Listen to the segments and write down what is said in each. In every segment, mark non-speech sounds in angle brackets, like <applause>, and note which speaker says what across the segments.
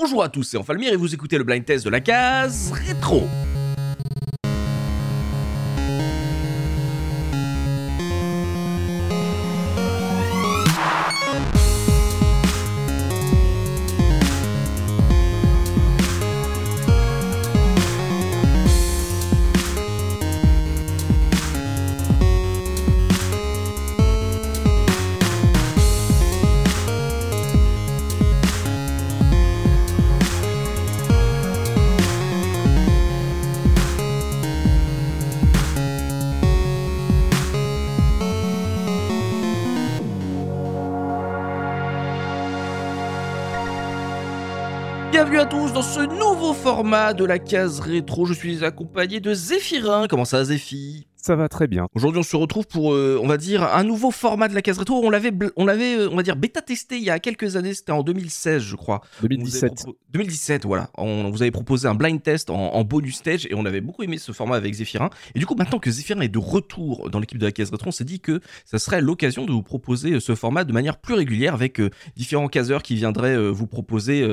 Speaker 1: bonjour à tous, c'est Enfalmir et vous écoutez le blind test de la case rétro. Format de la case rétro. Je suis accompagné de Zéphirin. Comment ça, Zéphi?
Speaker 2: Ça va très bien.
Speaker 1: Aujourd'hui, on se retrouve pour, euh, on va dire, un nouveau format de la case rétro. On l'avait, on l'avait, euh, on va dire, bêta testé il y a quelques années. C'était en 2016, je crois. On vous avait
Speaker 2: 2017.
Speaker 1: propo- 2017, voilà. On vous avait proposé un blind test en, en bonus stage et on avait beaucoup aimé ce format avec Zéphirin. Et du coup, maintenant que Zéphirin est de retour dans l'équipe de la case rétro, on s'est dit que ça serait l'occasion de vous proposer euh, ce format de manière plus régulière avec euh, différents caseurs qui viendraient euh, vous proposer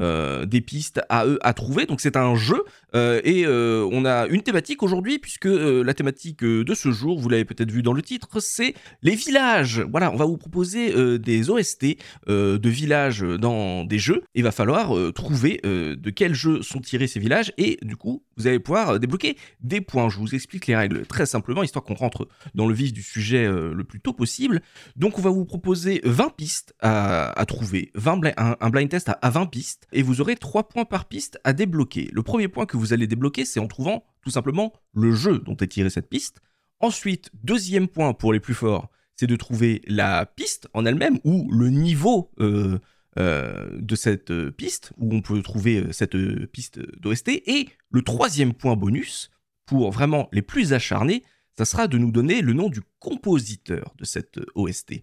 Speaker 1: euh, des pistes à eux à trouver. Donc c'est un jeu euh, et euh, on a une thématique aujourd'hui puisque la thématique de ce jour, vous l'avez peut-être vu dans le titre, c'est les villages. Voilà, on va vous proposer des OST de villages dans des jeux. Il va falloir trouver de quels jeux sont tirés ces villages et du coup, vous allez pouvoir débloquer des points. Je vous explique les règles très simplement, histoire qu'on rentre dans le vif du sujet le plus tôt possible. Donc, on va vous proposer 20 pistes à, trouver, 20 bli- un, un blind test à, à 20 pistes et vous aurez 3 points par piste à débloquer. Le premier point que vous allez débloquer, c'est en trouvant tout simplement le jeu dont est tirée cette piste. Ensuite, deuxième point pour les plus forts, c'est de trouver la piste en elle-même ou le niveau euh, euh, de cette euh, piste, où on peut trouver cette piste d'OST. Et le troisième point bonus, pour vraiment les plus acharnés, ça sera de nous donner le nom du compositeur de cette OST.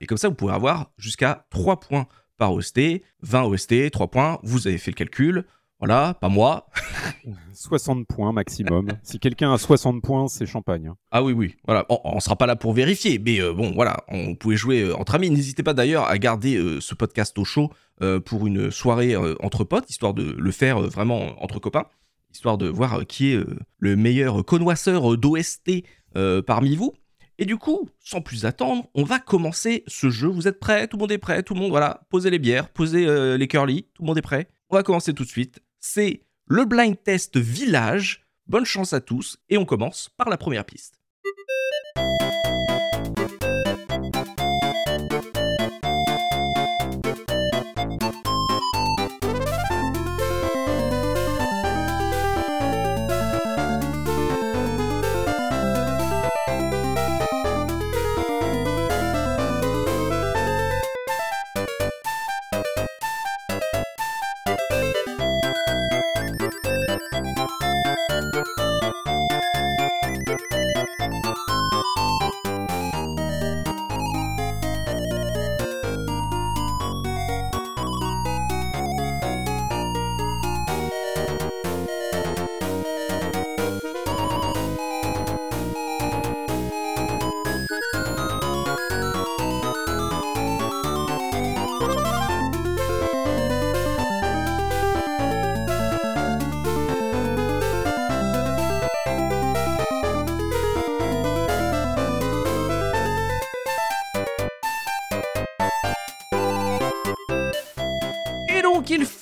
Speaker 1: Et comme ça, vous pourrez avoir jusqu'à 3 points par OST, 20 OST, 3 points, vous avez fait le calcul. Voilà, pas moi. <laughs>
Speaker 2: 60 points maximum. si quelqu'un a 60 points, c'est champagne. hein.
Speaker 1: Ah oui, oui, voilà. On, on sera pas là pour vérifier, mais euh, bon, voilà, on pouvait jouer euh, entre amis. N'hésitez pas d'ailleurs à garder euh, ce podcast au chaud pour une soirée entre potes, histoire de le faire vraiment entre copains, histoire de voir qui est le meilleur connoisseur d'OST parmi vous. Et du coup, sans plus attendre, on va commencer ce jeu. Vous êtes prêts? Tout le monde est prêt? Tout le monde, voilà, posez les bières, posez euh, les curly, tout le monde est prêt? On va commencer tout de suite. C'est le blind test village. Bonne chance à tous et on commence par la première piste.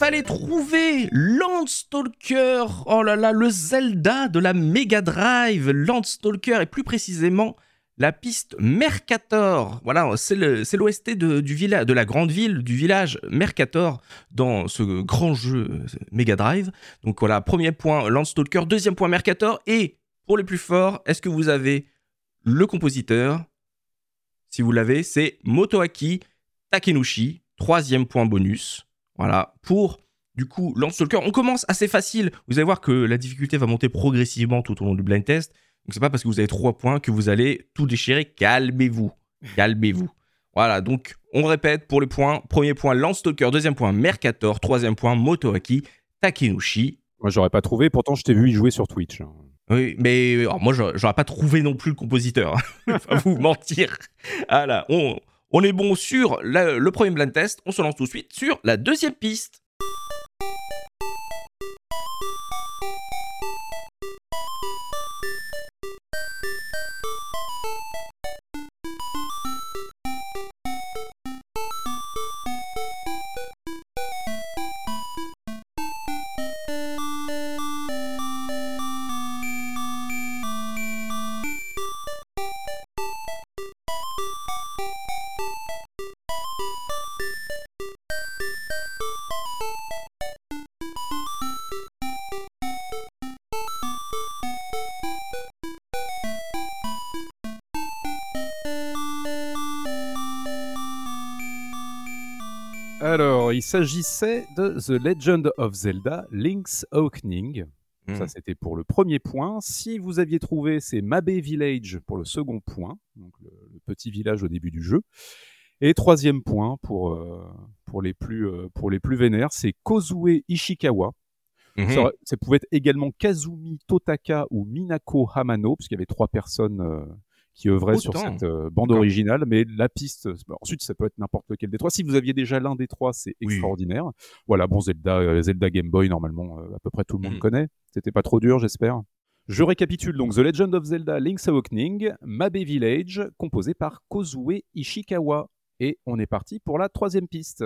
Speaker 1: Fallait trouver Landstalker. Oh là là, le Zelda de la Mega Drive. Landstalker, et plus précisément, la piste Mercator. Voilà, c'est l'OST de, de la grande ville, du village Mercator, dans ce grand jeu euh, Mega Drive. Donc voilà, premier point Landstalker, deuxième point Mercator. Et pour les plus forts, est-ce que vous avez le compositeur? Si vous l'avez, c'est Motoaki Takenushi. Troisième point bonus. Voilà, pour du coup Landstalker. On commence assez facile. Vous allez voir que la difficulté va monter progressivement tout au long du blind test. Donc c'est pas parce que vous avez trois points que vous allez tout déchirer. Calmez-vous. Calmez-vous. Voilà, donc on répète pour les points. Premier point Landstalker, deuxième point Mercator, troisième point Motoaki Takenushi.
Speaker 2: Moi, j'aurais pas trouvé, pourtant, je t'ai vu y jouer sur Twitch.
Speaker 1: Oui, mais alors, moi, j'aurais pas trouvé non plus le compositeur. Je vais pas vous mentir. Voilà, on, on est bon sur la- le premier blind test. On se lance tout de suite sur la deuxième piste.
Speaker 2: Alors, il s'agissait de The Legend of Zelda Link's Awakening. Ça,
Speaker 1: Hmm.
Speaker 2: c'était pour le premier point. Si vous aviez trouvé, c'est Mabe Village pour le second point, donc le, le petit village au début du jeu. Et troisième point pour, euh, pour, les, plus, euh, pour les plus vénères, c'est Kozue Ishikawa.
Speaker 1: Mhm.
Speaker 2: Ça pouvait être également Kazumi Totaka ou Minako Hamano, puisqu'il y avait trois personnes euh, qui œuvraient sur cette euh, bande originale. Mais la piste, bah, ensuite, ça peut être n'importe lequel des trois. Si vous aviez déjà l'un des trois, c'est
Speaker 1: Oui.
Speaker 2: extraordinaire. Voilà, bon, Zelda, euh, Zelda Game Boy, normalement, euh, à peu près tout le monde
Speaker 1: Mhm.
Speaker 2: connaît. C'était pas trop dur, j'espère. Je récapitule donc The Legend of Zelda Link's Awakening, Mabe Village, composé par Kozue Ishikawa. Et on est parti pour la troisième piste.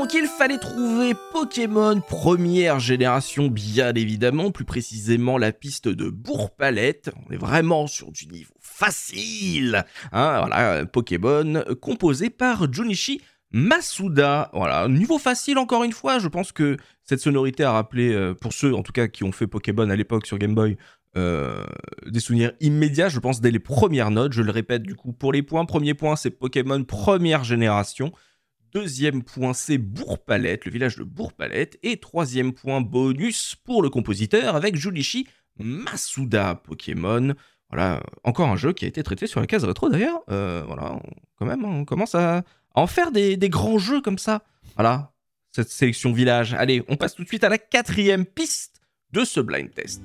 Speaker 1: Donc il fallait trouver Pokémon première génération, bien évidemment, plus précisément la piste de Bourg-Palette. On est vraiment sur du niveau facile. Hein, voilà, Pokémon composé par Junichi Masuda. Voilà, niveau facile encore une fois. Je pense que cette sonorité a rappelé, euh, pour ceux en tout cas qui ont fait Pokémon à l'époque sur Game Boy, euh, des souvenirs immédiats, je pense, dès les premières notes. Je le répète du coup pour les points. Premier point, c'est Pokémon première génération. Deuxième point, c'est Bourg-Palette, le village de Bourg-Palette. Et troisième point bonus pour le compositeur avec Junichi Masuda Pokémon. Voilà, encore un jeu qui a été traité sur la case rétro d'ailleurs. Euh, voilà, quand même, on commence à, à en faire des, des grands jeux comme ça. Voilà, cette sélection village. Allez, on passe tout de suite à la quatrième piste de ce blind test.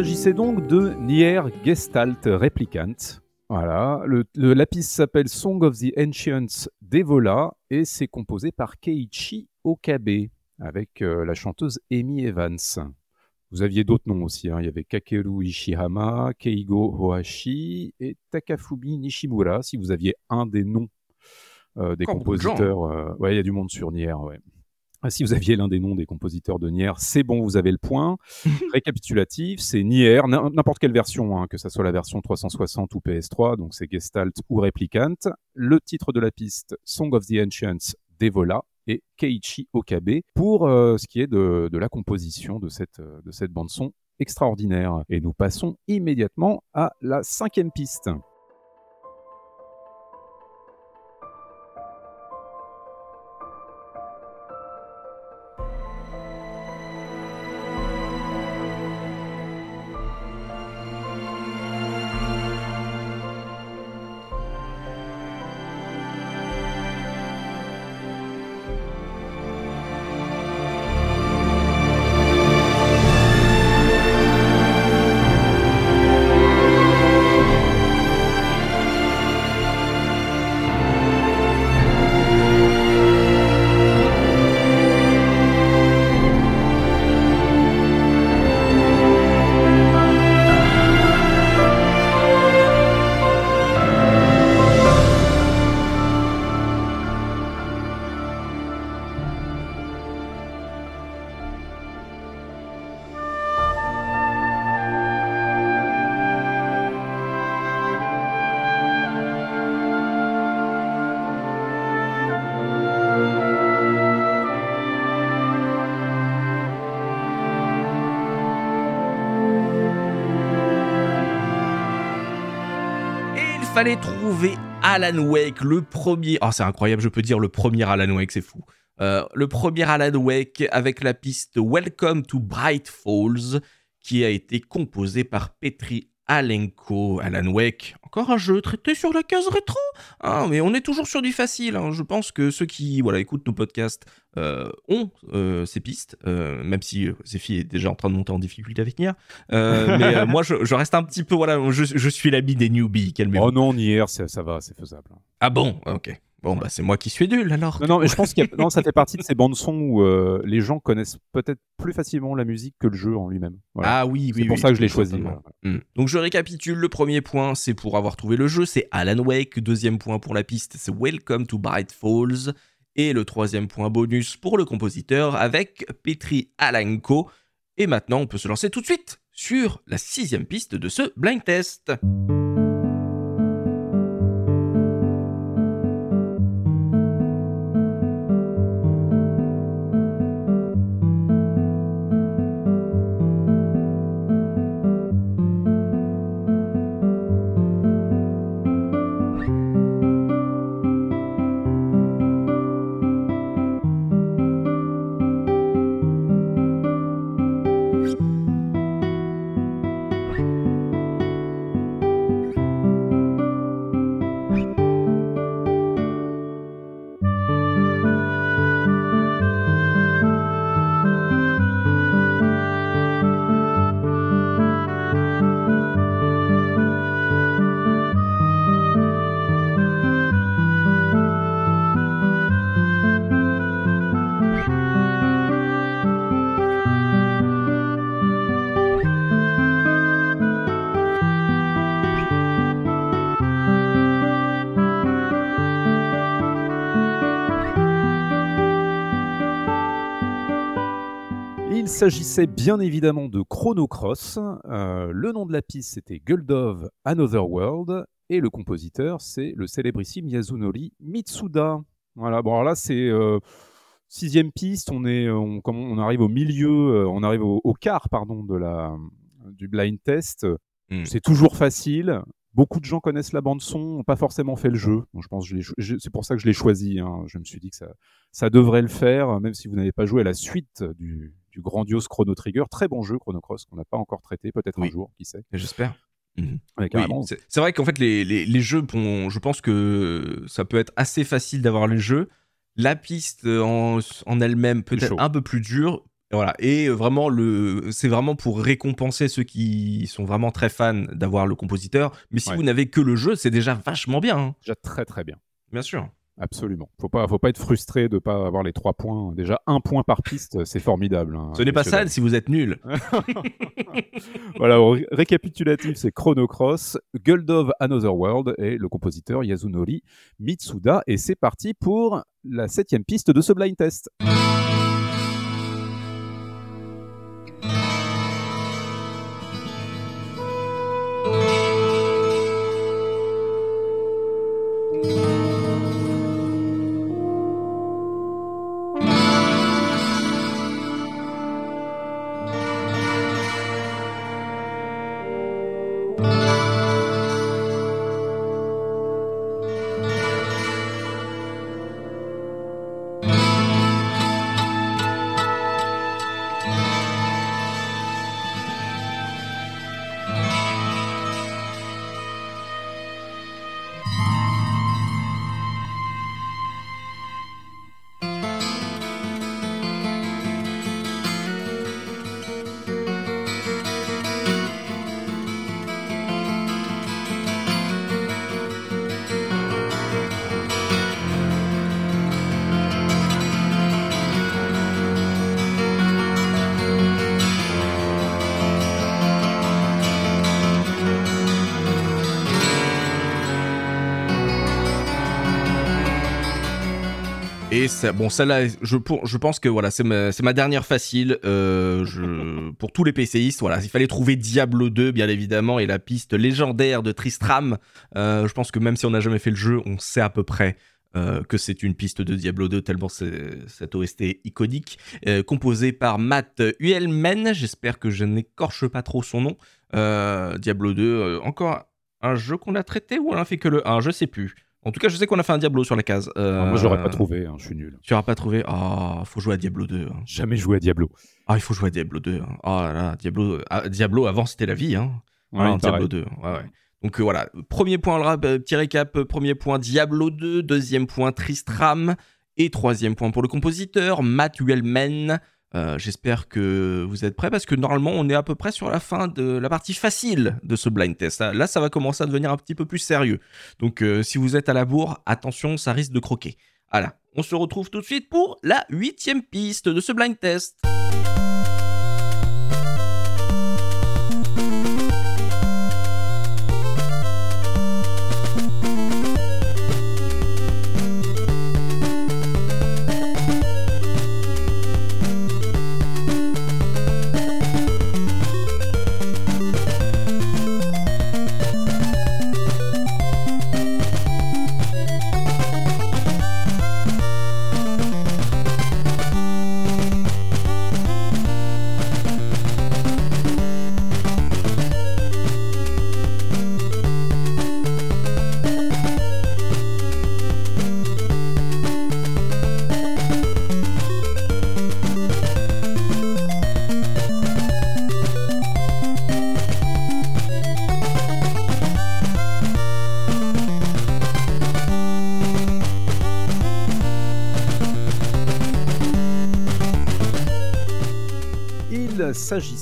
Speaker 2: S'agissait donc de Nier Gestalt Replicant. Voilà, le, le- la piste s'appelle Song of the Ancients d'Evola et c'est composé par Keiichi Okabe avec euh, la chanteuse Amy Evans. Vous aviez d'autres noms aussi, hein. il y avait Kakeru Ishihama, Keigo Hoashi et Takafumi Nishimura, si vous aviez un des noms euh, des
Speaker 1: Encore de
Speaker 2: compositeurs. euh, ouais, il y a du monde sur Nier, ouais. Ah, Si vous aviez l'un des noms des compositeurs de Nier, c'est bon, vous avez le point. <laughs> Récapitulatif, c'est Nier, n'importe quelle version, hein, que ce soit la version 360 ou PS3, donc c'est Gestalt ou Replicant. Le titre de la piste, Song of the Ancients d'Evola et Keiichi Okabe pour euh, ce qui est de, de la composition de cette, euh, de cette bande-son extraordinaire. Et nous passons immédiatement à la cinquième piste.
Speaker 1: Fallait trouver Alan Wake, le premier. Oh, c'est incroyable, je peux dire le premier Alan Wake, c'est fou. Euh, le premier Alan Wake avec la piste Welcome to Bright Falls, qui a été composé par Petri Alenko. Alan Wake, encore un jeu traité sur la case rétro? hein, mais on est toujours sur du facile. hein. Je pense que ceux qui voilà, écoutent nos podcasts euh, ont euh, ces pistes, euh, même si Zephy est déjà en train de monter en difficulté avec Nier. <laughs> Mais moi, je, je reste un petit peu. Voilà, je, je suis l'ami des newbies. Calmez-vous.
Speaker 2: Oh non, hier, ça, ça va, c'est faisable.
Speaker 1: Ah bon? Ok. Bon, bah c'est moi qui suis nul alors.
Speaker 2: Non, non, mais je pense que ça fait partie de ces bandes son où euh, les gens connaissent peut-être plus facilement la musique que le jeu en lui-même. Voilà.
Speaker 1: Ah oui, oui.
Speaker 2: c'est pour
Speaker 1: oui,
Speaker 2: ça que je l'ai choisi. voilà.
Speaker 1: Hmm. Donc je récapitule, le premier point c'est pour avoir trouvé le jeu, c'est Alan Wake, deuxième point pour la piste c'est Welcome to Bright Falls, et le troisième point bonus pour le compositeur avec Petri Alanko. Et maintenant on peut se lancer tout de suite sur la sixième piste de ce blind test.
Speaker 2: S'agissait bien évidemment de Chrono Cross. Euh, le nom de la piste c'était Guldov Another World et le compositeur c'est le célébrissime Yasunori Mitsuda. Voilà, bon alors là c'est euh, sixième piste, on est, on, on arrive au milieu, euh, on arrive au, au quart pardon de la du blind test.
Speaker 1: Hmm.
Speaker 2: C'est toujours facile. Beaucoup de gens connaissent la bande son, n'ont pas forcément fait le jeu. Je pense je- c'est pour ça que je l'ai choisi. hein. Je me suis dit que ça, ça devrait le faire, même si vous n'avez pas joué à la suite du, du grandiose Chrono Trigger. Très bon jeu, Chrono Cross, qu'on n'a pas encore traité, peut-être
Speaker 1: Oui.
Speaker 2: un jour, qui sait.
Speaker 1: J'espère. Oui,
Speaker 2: carrément.
Speaker 1: c'est vrai qu'en fait, les, les, les jeux, bon, je pense que ça peut être assez facile d'avoir les jeux. La piste en, en elle-même peut être un peu plus dure. Et Voilà. Et vraiment, le, c'est vraiment pour récompenser ceux qui sont vraiment très fans d'avoir le compositeur. Mais si
Speaker 2: Ouais.
Speaker 1: vous n'avez que le jeu, c'est déjà vachement bien. hein.
Speaker 2: Déjà très très bien.
Speaker 1: Bien sûr.
Speaker 2: Absolument. Faut pas, faut pas être frustré de pas avoir les trois points. Déjà un point par piste, c'est formidable. hein,
Speaker 1: Ce n'est pas
Speaker 2: dames.
Speaker 1: si vous êtes nul. <laughs>
Speaker 2: Voilà, ré- récapitulatif, c'est Chrono Cross, Guldov Another World et le compositeur Yasunori Mitsuda. Et c'est parti pour la septième piste de ce blind test.
Speaker 1: Bon, celle-là, je, pour- je pense que voilà, c'est ma, dernière facile. euh, je, <laughs> pour tous les PCistes, voilà, il fallait trouver Diablo 2, bien évidemment, et la piste légendaire de Tristram. Euh, je pense que même si on n'a jamais fait le jeu, on sait à peu près euh, que c'est une piste de Diablo 2, tellement c'est cette OST iconique, euh, composée par Matt Uelmen. J'espère que je n'écorche pas trop son nom. Euh, Diablo 2, euh, encore un jeu qu'on a traité ou on a fait que le 1 Je sais plus. En tout cas, je sais qu'on a fait un Diablo sur la case. Euh,
Speaker 2: Ah, Moi, j'aurais pas trouvé, hein, je suis nul.
Speaker 1: Tu n'auras pas trouvé? Ah, faut jouer à Diablo 2. hein.
Speaker 2: Jamais joué à Diablo.
Speaker 1: Ah, il faut jouer à Diablo 2. hein. Ah là là, Diablo, ah, Diablo avant c'était la vie. Hein.
Speaker 2: Ouais.
Speaker 1: Diablo 2. Ouais, ouais. Donc euh, voilà, premier point, le rap, euh, petit récap, euh, premier point Diablo 2, deuxième point Tristram, et troisième point pour le compositeur, Matt Uelmen. Euh, J'espère que vous êtes prêts parce que normalement on est à peu près sur la fin de la partie facile de ce blind test. Là, ça va commencer à devenir un petit peu plus sérieux. Donc euh, si vous êtes à la bourre, attention, ça risque de croquer. Voilà, on se retrouve tout de suite pour la huitième piste de ce blind test.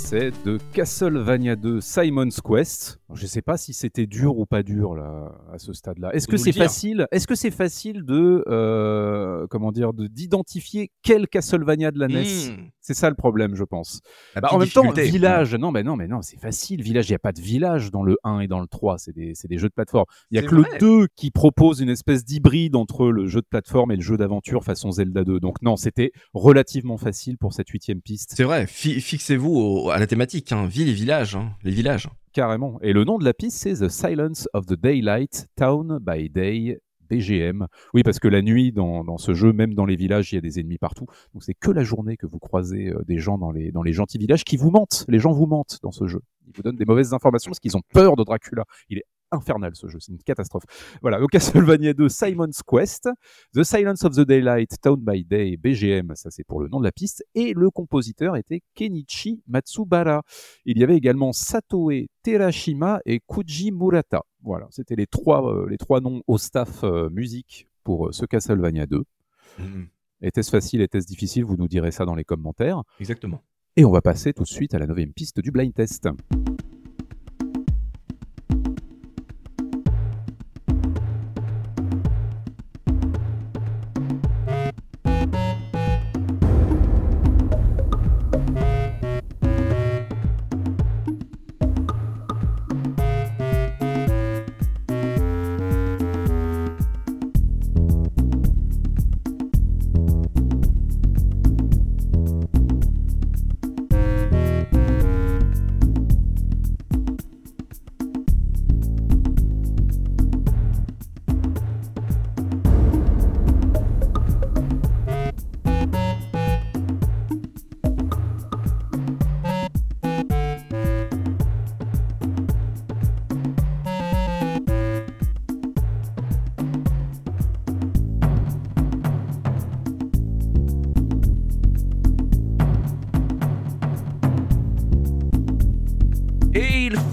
Speaker 2: S'agissait de Castlevania 2 Simon's Quest. Je ne sais pas si c'était dur ou pas dur là, à ce stade-là. Est-ce que c'est facile Est-ce que c'est facile de euh, comment dire de d'identifier quel Castlevania de la NES
Speaker 1: Mmh.
Speaker 2: C'est ça le problème, je pense. Bah, en même temps, village, non, mais non, mais non, c'est facile. Village, il n'y a pas de village dans le 1 et dans le 3. C'est des, des jeux de plateforme. Il n'y a que
Speaker 1: vrai.
Speaker 2: le 2 qui propose une espèce d'hybride entre le jeu de plateforme et le jeu d'aventure façon Zelda 2. Donc non, c'était relativement facile pour cette huitième piste.
Speaker 1: C'est vrai, fi- fixez-vous à la thématique, hein, ville et village, hein, les villages.
Speaker 2: Carrément. Et le nom de la piste, c'est The Silence of the Daylight, Town by Day, BGM. Oui, parce que la nuit, dans, dans ce jeu, même dans les villages, il y a des ennemis partout. Donc c'est que la journée que vous croisez euh, des gens dans les, dans les gentils villages qui vous mentent. Les gens vous mentent dans ce jeu. Ils vous donnent des mauvaises informations parce qu'ils ont peur de Dracula. Il est infernal ce jeu, c'est une catastrophe. Voilà, donc Castlevania 2, Simon's Quest, The Silence of the Daylight, Town by Day, BGM, ça c'est pour le nom de la piste, et le compositeur était Kenichi Matsubara. Il y avait également Satoe Terashima et Kuji Murata. Voilà, c'était les trois, euh, les trois noms au staff euh, musique pour euh, ce Castlevania 2. Était-ce facile, était-ce difficile? Vous nous direz ça dans les commentaires.
Speaker 1: Exactement.
Speaker 2: Et on va passer tout de suite à la neuvième piste du blind test.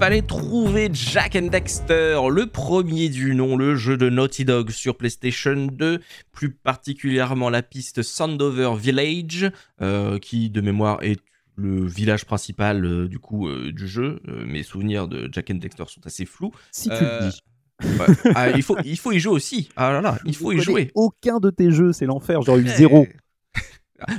Speaker 1: Fallait trouver Jack and Dexter, le premier du nom, le jeu de Naughty Dog sur PlayStation 2, plus particulièrement la piste Sandover Village, euh, qui de mémoire est le village principal euh, du coup euh, du jeu. Mes souvenirs de Jack and Dexter sont assez flous.
Speaker 2: Si tu le dis.
Speaker 1: Ah, il, faut, il faut y jouer aussi. Ah là là, il faut y jouer.
Speaker 2: Aucun de tes jeux, c'est l'enfer. J'aurais eu
Speaker 1: Ouais.
Speaker 2: zéro.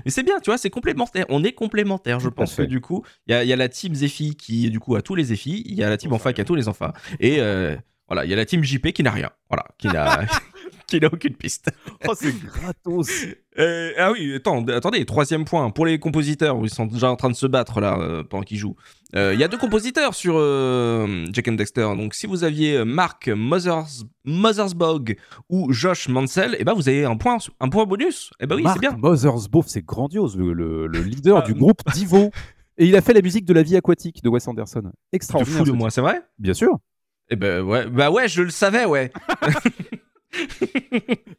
Speaker 1: Mais c'est bien, tu vois, c'est complémentaire. On est complémentaires, je pense que du coup, il y, a- il y a la team Zephy qui, du coup, a tous les Zephy. Il y a la team Enfa qui a tous les Enfa. Et euh, voilà, il y a la team JP qui n'a rien. Voilà, qui n'a <laughs> <laughs> qui n'a aucune piste.
Speaker 2: Oh, c'est gratos. <laughs>
Speaker 1: Euh, ah oui, attends, attendez, troisième point. Pour les compositeurs, ils sont déjà en train de se battre là euh, pendant qu'ils jouent. Euh, Il y a deux compositeurs sur Jack and Dexter. Donc si vous aviez Mark Mothers, Mothersbog ou Josh Mansell, et ben vous avez un point, un point bonus. Et ben oui, c'est bien.
Speaker 2: Mothersbaugh, c'est grandiose, le, le- le leader
Speaker 1: Ah,
Speaker 2: du groupe <laughs> Divo. Et il a fait la musique de La vie aquatique de Wes Anderson.
Speaker 1: Tu
Speaker 2: Extraordinaire.
Speaker 1: fous de moi, c'est vrai?
Speaker 2: Bien sûr.
Speaker 1: Eh ben ouais, bah ouais, je le savais, ouais.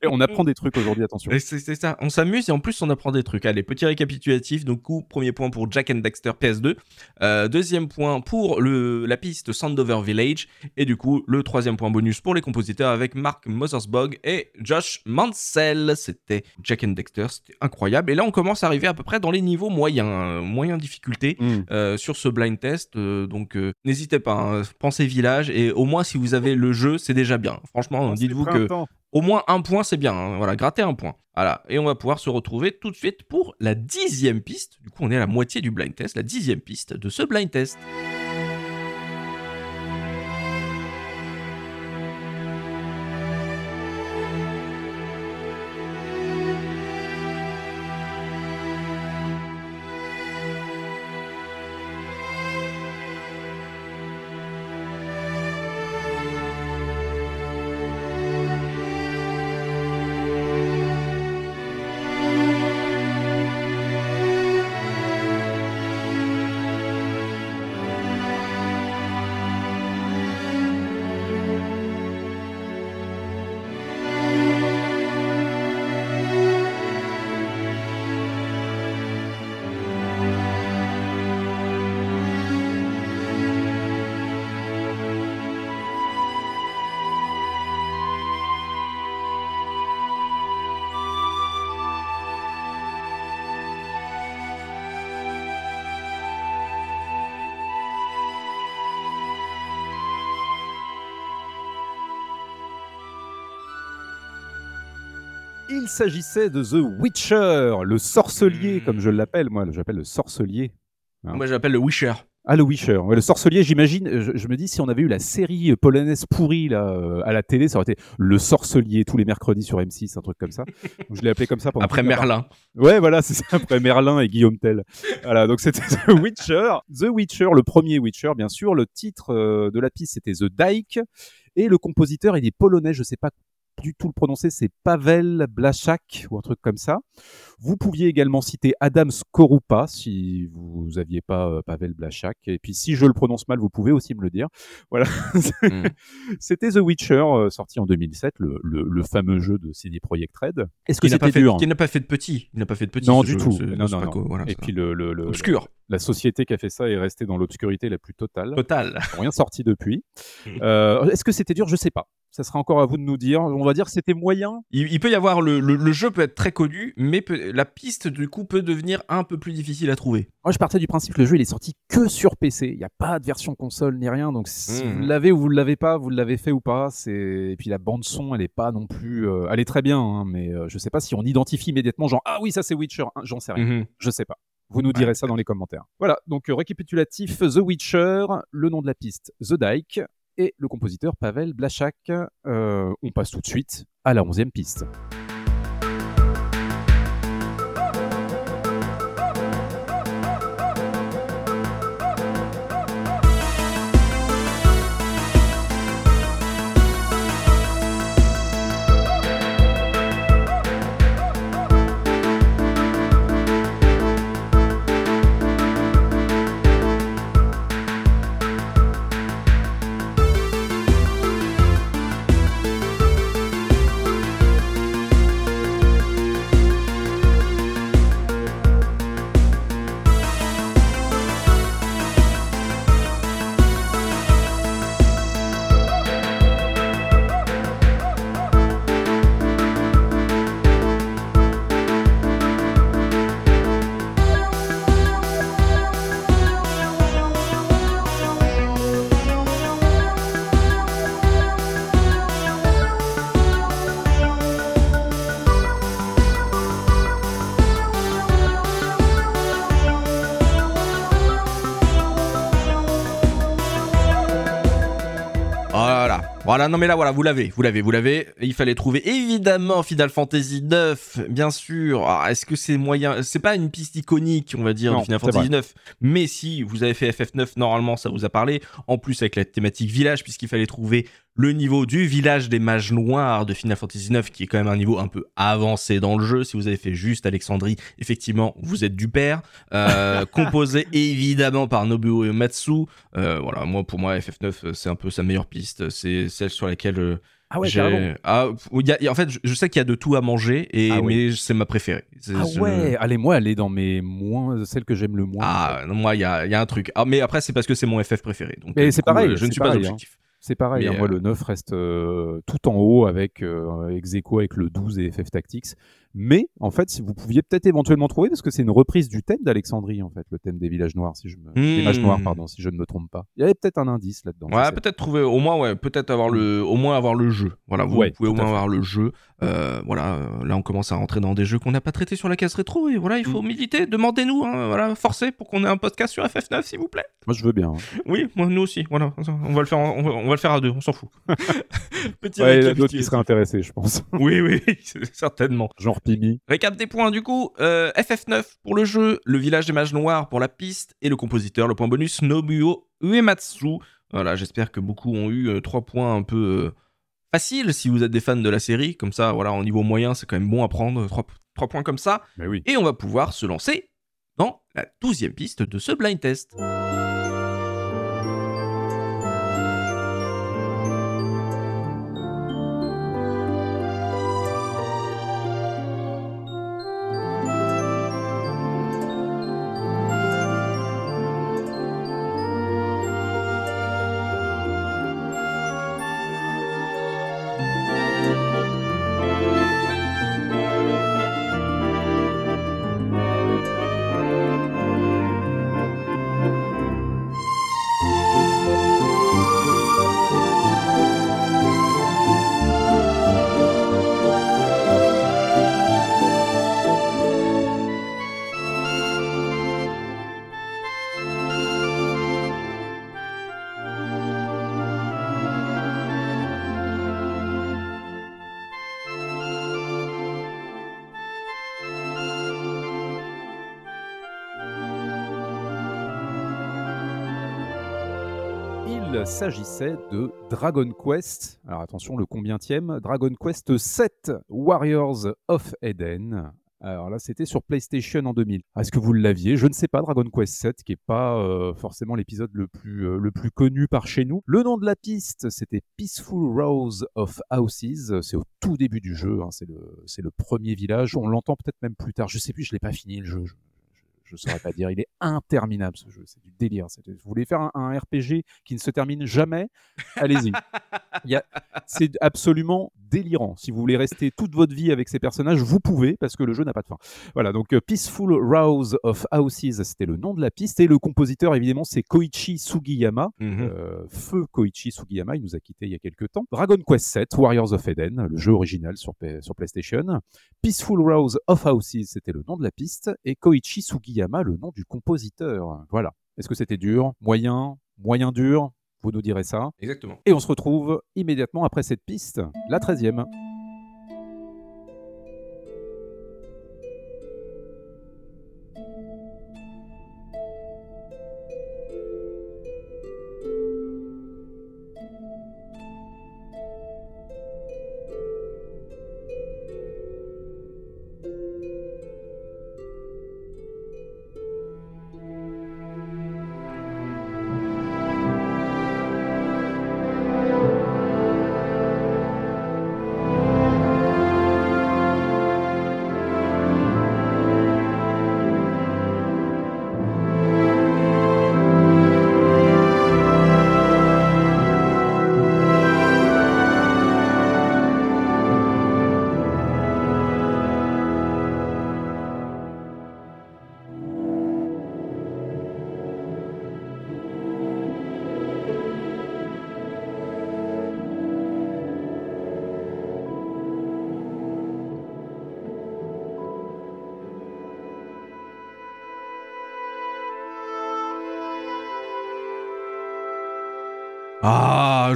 Speaker 2: Et on apprend des trucs aujourd'hui, attention.
Speaker 1: C'est ça, on s'amuse et en plus on apprend des trucs. Allez, petit récapitulatif. Donc, coup, premier point pour Jack and Dexter PS2. Euh, deuxième point pour le, la piste Sandover Village. Et du coup, le troisième point bonus pour les compositeurs avec Mark Mothersbaugh et Josh Mansell. C'était Jack and Dexter, c'était incroyable. Et là, on commence à arriver à peu près dans les niveaux moyens, euh, moyens difficulté.
Speaker 2: Hmm.
Speaker 1: euh, sur ce blind test. euh, donc euh, n'hésitez pas, hein, pensez village et au moins si vous avez le jeu, c'est déjà bien. Franchement, dites-vous que. Au moins un point, c'est bien. hein. Voilà, gratter un point. Voilà, et on va pouvoir se retrouver tout de suite pour la dixième piste. Du coup, on est à la moitié du blind test, la dixième piste de ce blind test.
Speaker 2: Il s'agissait de The Witcher, le sorcelier,
Speaker 1: Hmm.
Speaker 2: comme je l'appelle, moi, j'appelle le sorcelier. Hein.
Speaker 1: Moi, j'appelle le Wisher.
Speaker 2: Ah, le Witcher. Ouais, le sorcelier, j'imagine, je, je me dis, si on avait eu la série polonaise pourrie là, euh, à la télé, ça aurait été le sorcelier tous les mercredis sur M6, un truc comme ça. Donc, <laughs> je l'ai appelé comme ça pendant
Speaker 1: Après Merlin.
Speaker 2: Ouais, voilà, c'est ça, après Merlin et Guillaume Tell. Voilà, donc c'était The Witcher. The Witcher, le premier Witcher, bien sûr. Le titre euh, de la piste, c'était The Dyke. Et le compositeur, il est polonais, je sais pas du tout le prononcer, c'est Pavel Blaszak ou un truc comme ça. Vous pouviez également citer Adam Skorupa si vous aviez pas euh, Pavel Blaszak. Et puis si je le prononce mal, vous pouvez aussi me le dire. Voilà.
Speaker 1: Mm. <laughs>
Speaker 2: C'était The Witcher, euh, sorti en 2007, le, le, le fameux jeu de CD Projekt Red. Est-ce que
Speaker 1: Qui n'a pas,
Speaker 2: c'était
Speaker 1: fait-
Speaker 2: dur
Speaker 1: qui n'a pas fait de petit. Il n'a pas fait de petit.
Speaker 2: Non, du
Speaker 1: jeu,
Speaker 2: tout. Non, non, non.
Speaker 1: quoi, voilà,
Speaker 2: Et puis le, le, le-
Speaker 1: obscur.
Speaker 2: la société qui a fait ça est restée dans l'obscurité la plus totale.
Speaker 1: Total.
Speaker 2: Rien sorti depuis. <laughs> Euh, Est-ce que c'était dur? Je sais pas. Ça sera encore à vous de nous dire. On va dire que c'était moyen.
Speaker 1: Il, il peut y avoir le, le- le jeu peut être très connu, mais peut- la piste du coup peut devenir un peu plus difficile à trouver.
Speaker 2: Moi, je partais du principe que le jeu il est sorti que sur PC. Il n'y a pas de version console ni rien. Donc, si
Speaker 1: Mhm.
Speaker 2: vous l'avez ou vous ne l'avez pas, vous l'avez fait ou pas. Et puis la bande son, elle est pas non plus. euh, Elle est très bien, hein, mais euh, je sais pas si on identifie immédiatement genre ah oui ça c'est Witcher. J'en sais rien.
Speaker 1: Mhm.
Speaker 2: Je sais pas. Vous nous direz ça dans les commentaires. Voilà, donc euh, récapitulatif, The Witcher, le nom de la piste, The Dyke, et le compositeur Pavel Blaszak. Euh, on passe tout de suite à la onzième piste.
Speaker 1: Voilà. Non mais là voilà, vous l'avez, vous l'avez, vous l'avez. Il fallait trouver évidemment Final Fantasy 9, bien sûr. Alors, est-ce que c'est moyen C'est pas une piste iconique, on va dire,
Speaker 2: Non,
Speaker 1: de Final Fantasy 9, mais si vous avez fait FF9, normalement ça vous a parlé. En plus avec la thématique village, puisqu'il fallait trouver le niveau du village des mages noirs de Final Fantasy IX, qui est quand même un niveau un peu avancé dans le jeu. Si vous avez fait juste Alexandrie, effectivement, vous êtes du père. Euh, <laughs> composé évidemment par Nobuo Uematsu. Euh, voilà, moi, pour moi, FF9, c'est un peu sa meilleure piste. C'est celle sur laquelle euh,
Speaker 2: Ah ouais,
Speaker 1: j'ai-. Ah, il y a- il y a- en fait, je, je sais qu'il y a de tout à manger, et,
Speaker 2: Ah ouais.
Speaker 1: mais c'est ma préférée.
Speaker 2: Ah
Speaker 1: je-
Speaker 2: ouais, allez, moi, elle est dans mes moins, celle que j'aime le moins.
Speaker 1: Ah, moi, il y a, y a un truc. Ah, mais après, c'est parce que c'est mon FF préféré. Donc,
Speaker 2: Mais
Speaker 1: euh,
Speaker 2: c'est pareil,
Speaker 1: euh, Je ne suis pas
Speaker 2: hein. C'est pareil, hein, moi
Speaker 1: euh,
Speaker 2: le 9 reste euh, tout en haut avec euh, avec le 12 et FF Tactics. Mais en fait, si vous pouviez peut-être éventuellement trouver, parce que c'est une reprise du thème d'Alexandrie, en fait, le thème des villages noirs, si je me... des mages
Speaker 1: Hmm.
Speaker 2: noirs, pardon, si je ne me trompe pas. Il y avait peut-être un indice là-dedans.
Speaker 1: Ouais, peut-être trouver au moins, ouais, peut-être avoir le, au moins avoir le jeu. Voilà, vous,
Speaker 2: Ouais,
Speaker 1: vous pouvez au moins avoir le jeu. Euh, voilà, euh, là on commence à rentrer dans des jeux qu'on n'a pas traités sur la case rétro et voilà, il faut
Speaker 2: Mm.
Speaker 1: militer. Demandez-nous, hein, voilà, forcez pour qu'on ait un podcast sur FF9, s'il vous plaît.
Speaker 2: Moi, je veux bien. hein. <laughs>
Speaker 1: Oui, moi nous aussi. Voilà, on va le faire, en- on va, on va le faire à deux, on s'en fout. <laughs> Petit
Speaker 2: Ouais, il y a
Speaker 1: récap
Speaker 2: d'autres qui seraient intéressés, je pense. <laughs>
Speaker 1: Oui, oui, certainement.
Speaker 2: Genre Pimi.
Speaker 1: Récap des points du coup. euh, FF9 pour le jeu, le village des mages noirs pour la piste et le compositeur, le point bonus Nobuo Uematsu. Voilà, j'espère que beaucoup ont eu euh, trois points un peu faciles si vous êtes des fans de la série. Comme ça, voilà, en niveau moyen, c'est quand même bon à prendre trois, trois points comme ça.
Speaker 2: Mais oui.
Speaker 1: Et on va pouvoir se lancer dans la douzième piste de ce blind test.
Speaker 2: S'agissait de Dragon Quest. Alors attention, le combienième Dragon Quest 7 Warriors of Eden. Alors là, c'était sur PlayStation en 2000. Est-ce que vous l'aviez? Je ne sais pas, Dragon Quest 7, qui est pas euh, forcément l'épisode le plus euh, le plus connu par chez nous. Le nom de la piste, c'était Peaceful Rose of Houses. C'est au tout début du jeu. hein, C'est le premier village. On l'entend peut-être même plus tard. Je sais plus. Je l'ai pas fini le jeu. Je, je saurais pas dire. Il est interminable ce jeu. C'est du délire. Vous voulez faire un, un RPG qui ne se termine jamais? Allez-y. C'est absolument délirant. Si vous voulez rester toute votre vie avec ces personnages, vous pouvez parce que le jeu n'a pas de fin. Voilà. Donc euh, Peaceful Rouse of Houses, c'était le nom de la piste et le compositeur évidemment c'est Koichi Sugiyama.
Speaker 1: Mhm.
Speaker 2: Euh, feu Koichi Sugiyama, il nous a quitté il y a quelques temps. Dragon Quest 7, Warriors of Eden, le jeu original sur, sur PlayStation. Peaceful Rose of Houses, c'était le nom de la piste. Et Koichi Sugiyama, le nom du compositeur. Voilà. Est-ce que c'était dur Moyen Moyen dur? Vous nous direz ça.
Speaker 1: Exactement.
Speaker 2: Et on se retrouve immédiatement après cette piste, la 13e.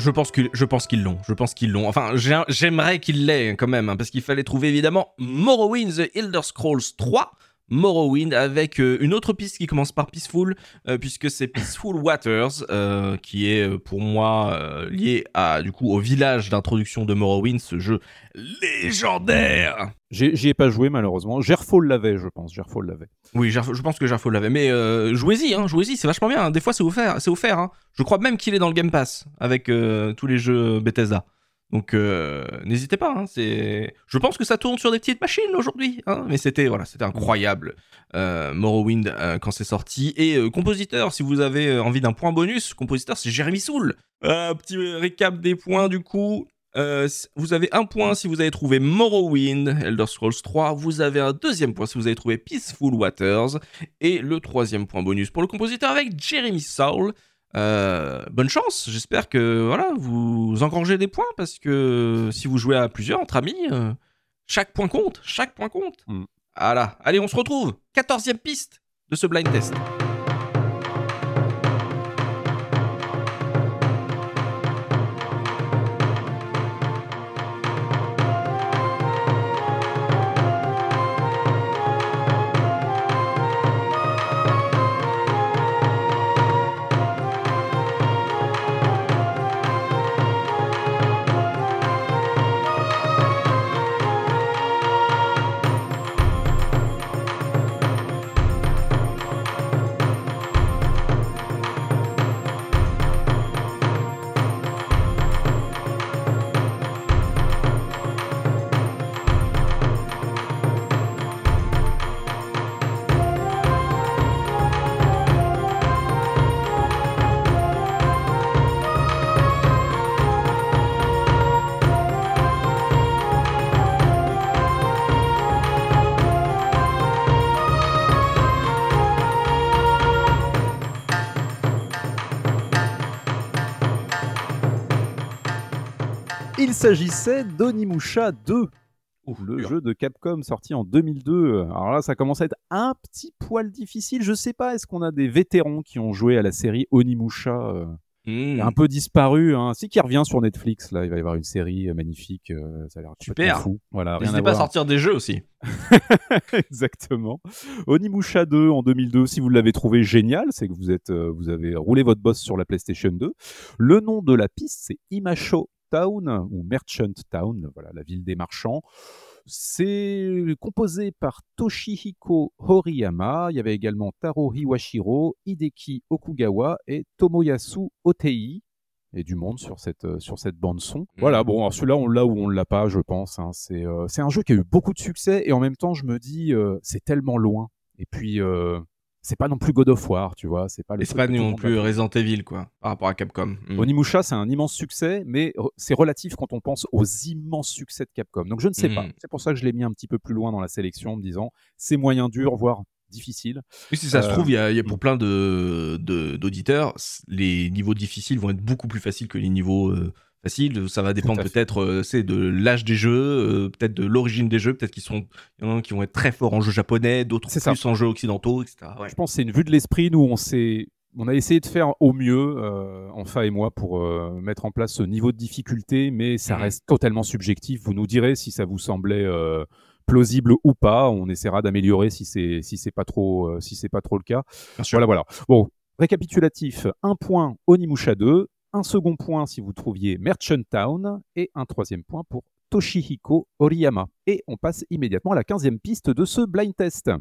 Speaker 1: Je pense qu'ils l'ont. Je pense qu'ils l'ont. Enfin, j'ai- j'aimerais qu'ils l'aient quand même, hein, parce qu'il fallait trouver évidemment Morrowind The Elder Scrolls 3. Morrowind avec euh, une autre piste qui commence par Peaceful, euh, puisque c'est Peaceful Waters, euh, qui est pour moi euh, lié à, du coup, au village d'introduction de Morrowind, ce jeu légendaire.
Speaker 2: J'y ai pas joué malheureusement. Gerfall l'avait, je pense. Gerfall l'avait.
Speaker 1: Oui, je pense que Jarfo l'avait, mais jouez-y, hein, jouez-y, c'est vachement bien. Des fois, c'est offert, c'est offert. hein. Je crois même qu'il est dans le Game Pass avec tous les jeux Bethesda. Donc, euh, n'hésitez pas. hein, je pense que ça tourne sur des petites machines aujourd'hui, hein, mais c'était incroyable. euh, Morrowind euh, quand c'est sorti et compositeur. Si vous avez envie d'un point bonus, compositeur, c'est Jeremy Soule. Euh, petit récap des points du coup. Vous avez un point si vous avez trouvé Morrowind, Elder Scrolls 3. Vous avez un deuxième point si vous avez trouvé Peaceful Waters. Et le troisième point bonus pour le compositeur avec Jeremy Soule. Euh, bonne chance, j'espère que voilà, vous engrangez des points parce que si vous jouez à plusieurs entre amis, euh, chaque point compte, chaque point compte.
Speaker 2: Mm.
Speaker 1: Voilà, allez, on se retrouve. 14e piste de ce blind test.
Speaker 2: Il s'agissait d'Onimusha 2,
Speaker 1: Ouf,
Speaker 2: le jeu de Capcom sorti en 2002. Alors là, ça commence à être un petit poil difficile. Je sais pas, est-ce qu'on a des vétérans qui ont joué à la série Onimusha euh,
Speaker 1: Mm.
Speaker 2: un peu disparu, hein? Si qui revient sur Netflix, là, il va y avoir une série euh, magnifique. euh, ça a l'air
Speaker 1: Super.
Speaker 2: fou. Voilà,
Speaker 1: N'hésitez pas à sortir des jeux aussi. <laughs>
Speaker 2: Exactement. Onimusha 2 en 2002, si vous l'avez trouvé génial, c'est que vous êtes, euh, vous avez roulé votre boss sur la PlayStation 2. Le nom de la piste, c'est Imasho Town ou Merchant Town, voilà la ville des marchands. C'est composé par Toshihiko Horiyama. Il y avait également Taro Hiwashiro, Hideki Okugawa et Tomoyasu Otei. Et du monde sur cette, euh, sur cette bande son. Voilà, bon, alors celui-là, on l'a ou on l'a pas, je pense. hein. C'est euh, c'est un jeu qui a eu beaucoup de succès et en même temps, je me dis, euh, c'est tellement loin. Et puis, euh, c'est pas non plus God of War, tu vois. C'est pas le
Speaker 1: non plus Resident Evil, quoi, par rapport à Capcom. Mm.
Speaker 2: Onimusha, c'est un immense succès, mais euh, c'est relatif quand on pense aux immenses succès de Capcom. Donc je ne sais
Speaker 1: Mhm.
Speaker 2: pas. C'est pour ça que je l'ai mis un petit peu plus loin dans la sélection en me disant c'est moyen dur, voire difficile.
Speaker 1: Oui, si ça se
Speaker 2: Euh,
Speaker 1: trouve, il y, a- il y a pour plein de de- d'auditeurs, c- les niveaux difficiles vont être beaucoup plus faciles que les niveaux euh, faciles. Ça va dépendre peut-être euh, c'est de l'âge des jeux, euh, peut-être de l'origine des jeux. Peut-être qu'ils sont, il y en a qui vont être très forts en jeux japonais, d'autres
Speaker 2: C'est ça.
Speaker 1: plus en jeux occidentaux, etc. Ouais.
Speaker 2: Je pense que c'est une vue de l'esprit. Nous, on s'est on a essayé de faire au mieux, euh, Enfa et moi, pour euh, mettre en place ce niveau de difficulté, mais ça
Speaker 1: Mhm.
Speaker 2: reste totalement subjectif. Vous nous direz si ça vous semblait euh, plausible ou pas. On essaiera d'améliorer si c'est si c'est pas trop euh, si c'est pas trop le cas.
Speaker 1: Bien sûr.
Speaker 2: Voilà, voilà. Bon, récapitulatif. Un point Onimusha 2, un second point si vous trouviez Merchant Town et un troisième point pour Toshihiko Oriyama. Et on passe immédiatement à la 15e piste de ce blind test.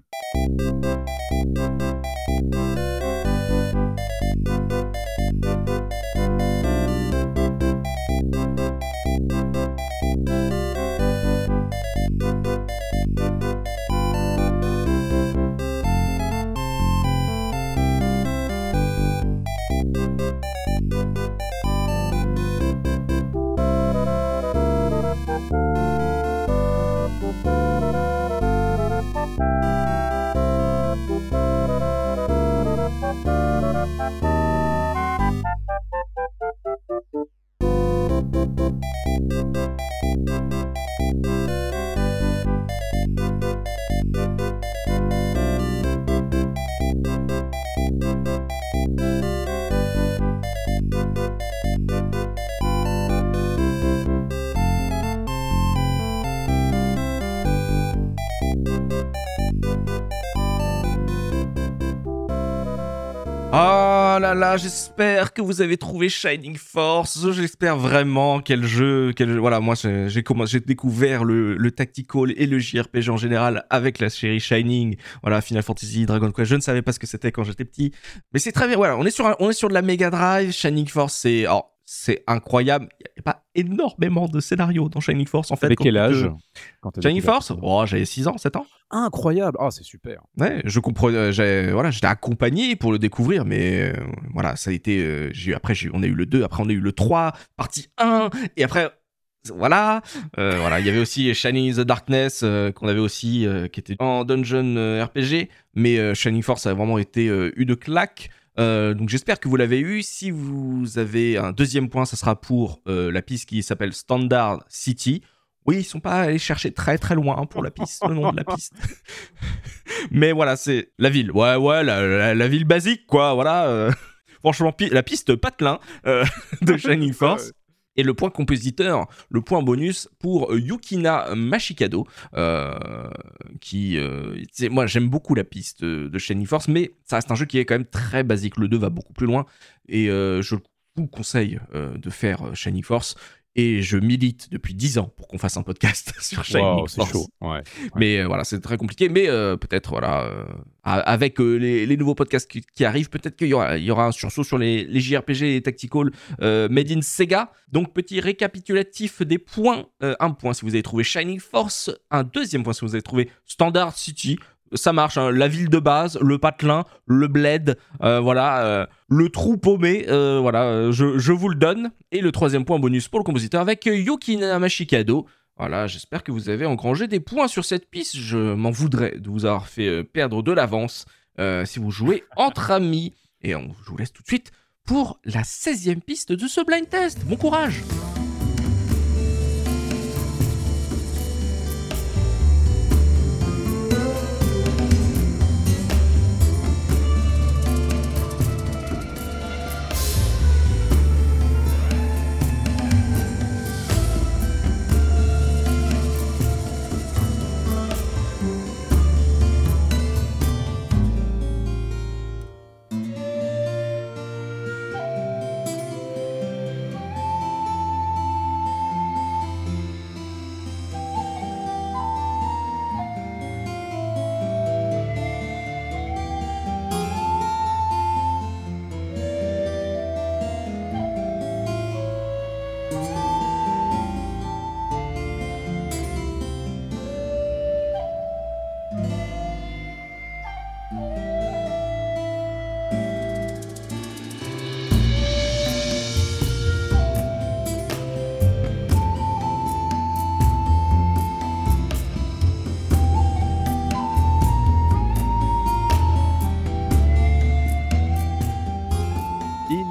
Speaker 1: Oh là là, j'espère que vous avez trouvé Shining Force. J'espère vraiment quel jeu, quel jeu- Voilà, moi j'ai j'ai commen- j'ai découvert le, le tactical et le JRPG en général avec la série Shining. Voilà, Final Fantasy, Dragon Quest. Je ne savais pas ce que c'était quand j'étais petit, mais c'est très bien. Voilà, on est sur on est sur de la Mega Drive. Shining Force, c'est alors, c'est incroyable. Il n'y a pas énormément de scénarios dans Shining Force en fait.
Speaker 2: Avec quel âge quand
Speaker 1: Shining Force Oh, j'avais 6 ans, 7 ans.
Speaker 2: Incroyable. Ah, c'est super.
Speaker 1: Ouais, je comprends. euh, j'ai- voilà, j'étais accompagné pour le découvrir, mais euh, voilà, ça a été. euh, j'ai eu- après, j'ai eu- on a eu le 2, après on a eu le 3, partie 1, et après. Voilà, Euh, voilà, il y avait aussi Shining in the Darkness euh, qu'on avait aussi, euh, qui était en dungeon euh, RPG, mais euh, Shining Force a vraiment été euh, une claque. Euh, donc j'espère que vous l'avez eu. Si vous avez un deuxième point, ça sera pour euh, la piste qui s'appelle Standard City. Oui, ils sont pas allés chercher très très loin pour la piste, le nom de la <laughs> piste. Mais voilà, c'est la ville. Ouais, ouais, la, la- la ville basique, quoi. Voilà. euh. Franchement, pi- la piste patelin <laughs> de <laughs> Shining Force. Et le point compositeur, le point bonus pour euh, Yukina Mashikado, euh, qui, euh, moi j'aime beaucoup la piste de, Shining Force, mais ça reste un jeu qui est quand même très basique. Le 2 va beaucoup plus loin, et je vous conseille de faire Shining Force. Et je milite depuis 10 ans pour qu'on fasse un podcast <laughs> sur Shining
Speaker 2: c'est
Speaker 1: Force.
Speaker 2: chaud. Ouais.
Speaker 1: Mais euh, voilà, c'est très compliqué. Mais euh, peut-être, voilà, euh, avec les, les nouveaux podcasts qui, qui arrivent, peut-être qu'il y aura, il y aura un sursaut sur les, les JRPG et Tactical euh, Made in Sega. Donc, petit récapitulatif des points. Un point si vous avez trouvé Shining Force. Un deuxième point si vous avez trouvé Standard City. Ça marche, hein, la ville de base, le patelin, le bled, euh, voilà, euh, le trou paumé, euh, voilà, je, vous le donne. Et le troisième point bonus pour le compositeur avec Yukina Mashikado. Voilà, j'espère que vous avez engrangé des points sur cette piste. Je m'en voudrais de vous avoir fait perdre de l'avance si vous jouez entre amis. Et on, je vous laisse tout de suite pour la 16e piste de ce blind test. Bon courage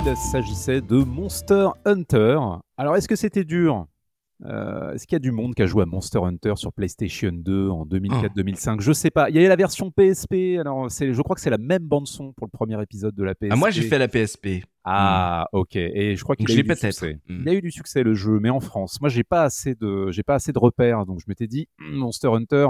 Speaker 2: Il s'agissait de Monster Hunter. Alors, est-ce que c'était dur? Euh, Est-ce qu'il y a du monde qui a joué à Monster Hunter sur PlayStation 2 en 2004-2005 Je sais pas. Il y avait la version PSP. Alors, je crois que c'est la même bande son pour le premier épisode de la PSP.
Speaker 1: Ah, Moi, j'ai fait la PSP.
Speaker 2: Ah, ok. Et je crois qu'il a eu du succès.
Speaker 1: Mm.
Speaker 2: Il a eu du succès le jeu, mais en France, moi j'ai pas assez de, j'ai pas assez de repères, donc je m'étais dit Hum, Monster Hunter,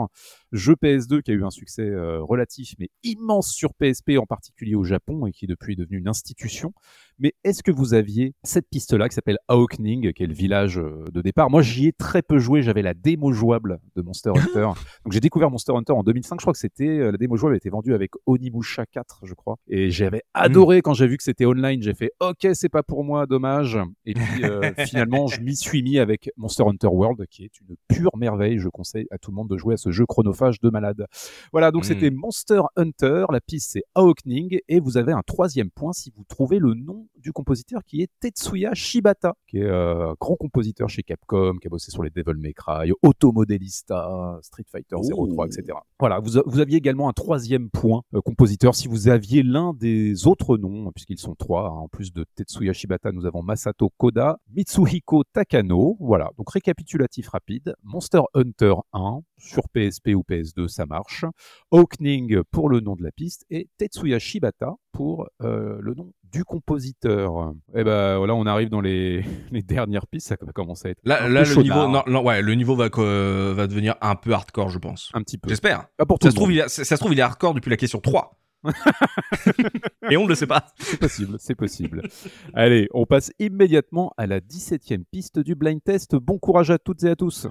Speaker 2: jeu PS2 qui a eu un succès euh, relatif, mais immense sur PSP en particulier au Japon et qui depuis est devenu une institution. Mais est-ce que vous aviez cette piste-là qui s'appelle Aokning, qui est le village euh, de départ? Moi j'y ai très peu joué, j'avais la démo jouable de Monster Hunter. <laughs> donc j'ai découvert Monster Hunter en 2005, je crois que c'était euh, la démo jouable était vendue avec Onimusha 4, je crois, et j'avais adoré quand j'ai vu que c'était online. J'ai fait OK, c'est pas pour moi, dommage. Et puis euh, <laughs> finalement, je m'y suis mis avec Monster Hunter World, qui est une pure merveille. Je conseille à tout le monde de jouer à ce jeu chronophage de malade. Voilà, donc
Speaker 1: Mm.
Speaker 2: c'était Monster Hunter. La piste c'est Aokning, et vous avez un troisième point si vous trouvez le nom du compositeur qui est Tetsuya Shibata, qui est euh, grand compositeur chez Capcom, qui a bossé sur les Devil May Cry, Automodelista, Street Fighter 03, etc. Voilà, vous, aviez également un troisième point euh, compositeur si vous aviez l'un des autres noms, puisqu'ils sont trois. hein. En plus de Tetsuya Shibata, nous avons Masato Koda, Mitsuhiko Takano. Voilà, donc récapitulatif rapide. Monster Hunter 1 sur PSP ou PS2, ça marche. Oakning pour le nom de la piste et Tetsuya Shibata pour euh, le nom du compositeur. Et ben voilà, on arrive dans les, <laughs> les dernières pistes, ça va commencer à être
Speaker 1: Là, là le, niveau, non, non, ouais, le niveau va, va devenir un peu hardcore, je pense.
Speaker 2: un petit peu.
Speaker 1: J'espère. Ça se, trouve, il ça se trouve, il est hardcore depuis la question 3. <laughs> Et on ne le sait pas.
Speaker 2: C'est possible, c'est possible. Allez, on passe immédiatement à la 17e piste du blind test. Bon courage à toutes et à tous.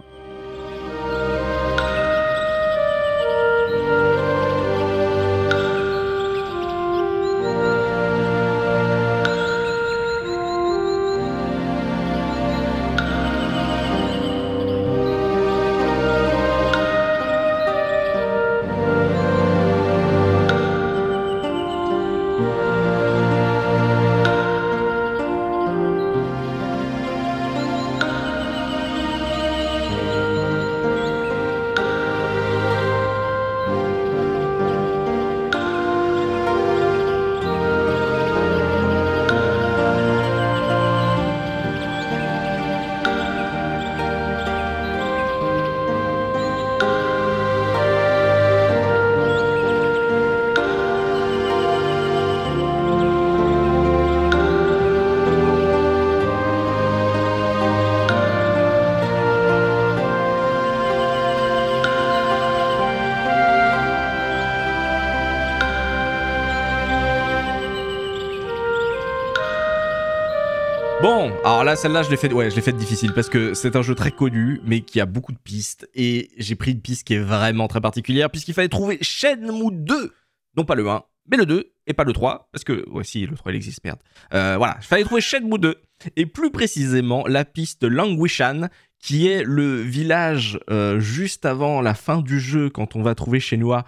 Speaker 1: Bon, alors là, celle-là, je l'ai fait, faite difficile parce que c'est un jeu très connu, mais qui a beaucoup de pistes. Et j'ai pris une piste qui est vraiment très particulière, puisqu'il fallait trouver Shenmue 2. Non pas le 1, mais le 2, et pas le 3, parce que, ouais, si, le 3, il existe, merde. Euh, voilà, il fallait trouver Shenmue 2. Et plus précisément, la piste Langwishan, qui est le village euh, juste avant la fin du jeu, quand on va trouver Shenhua.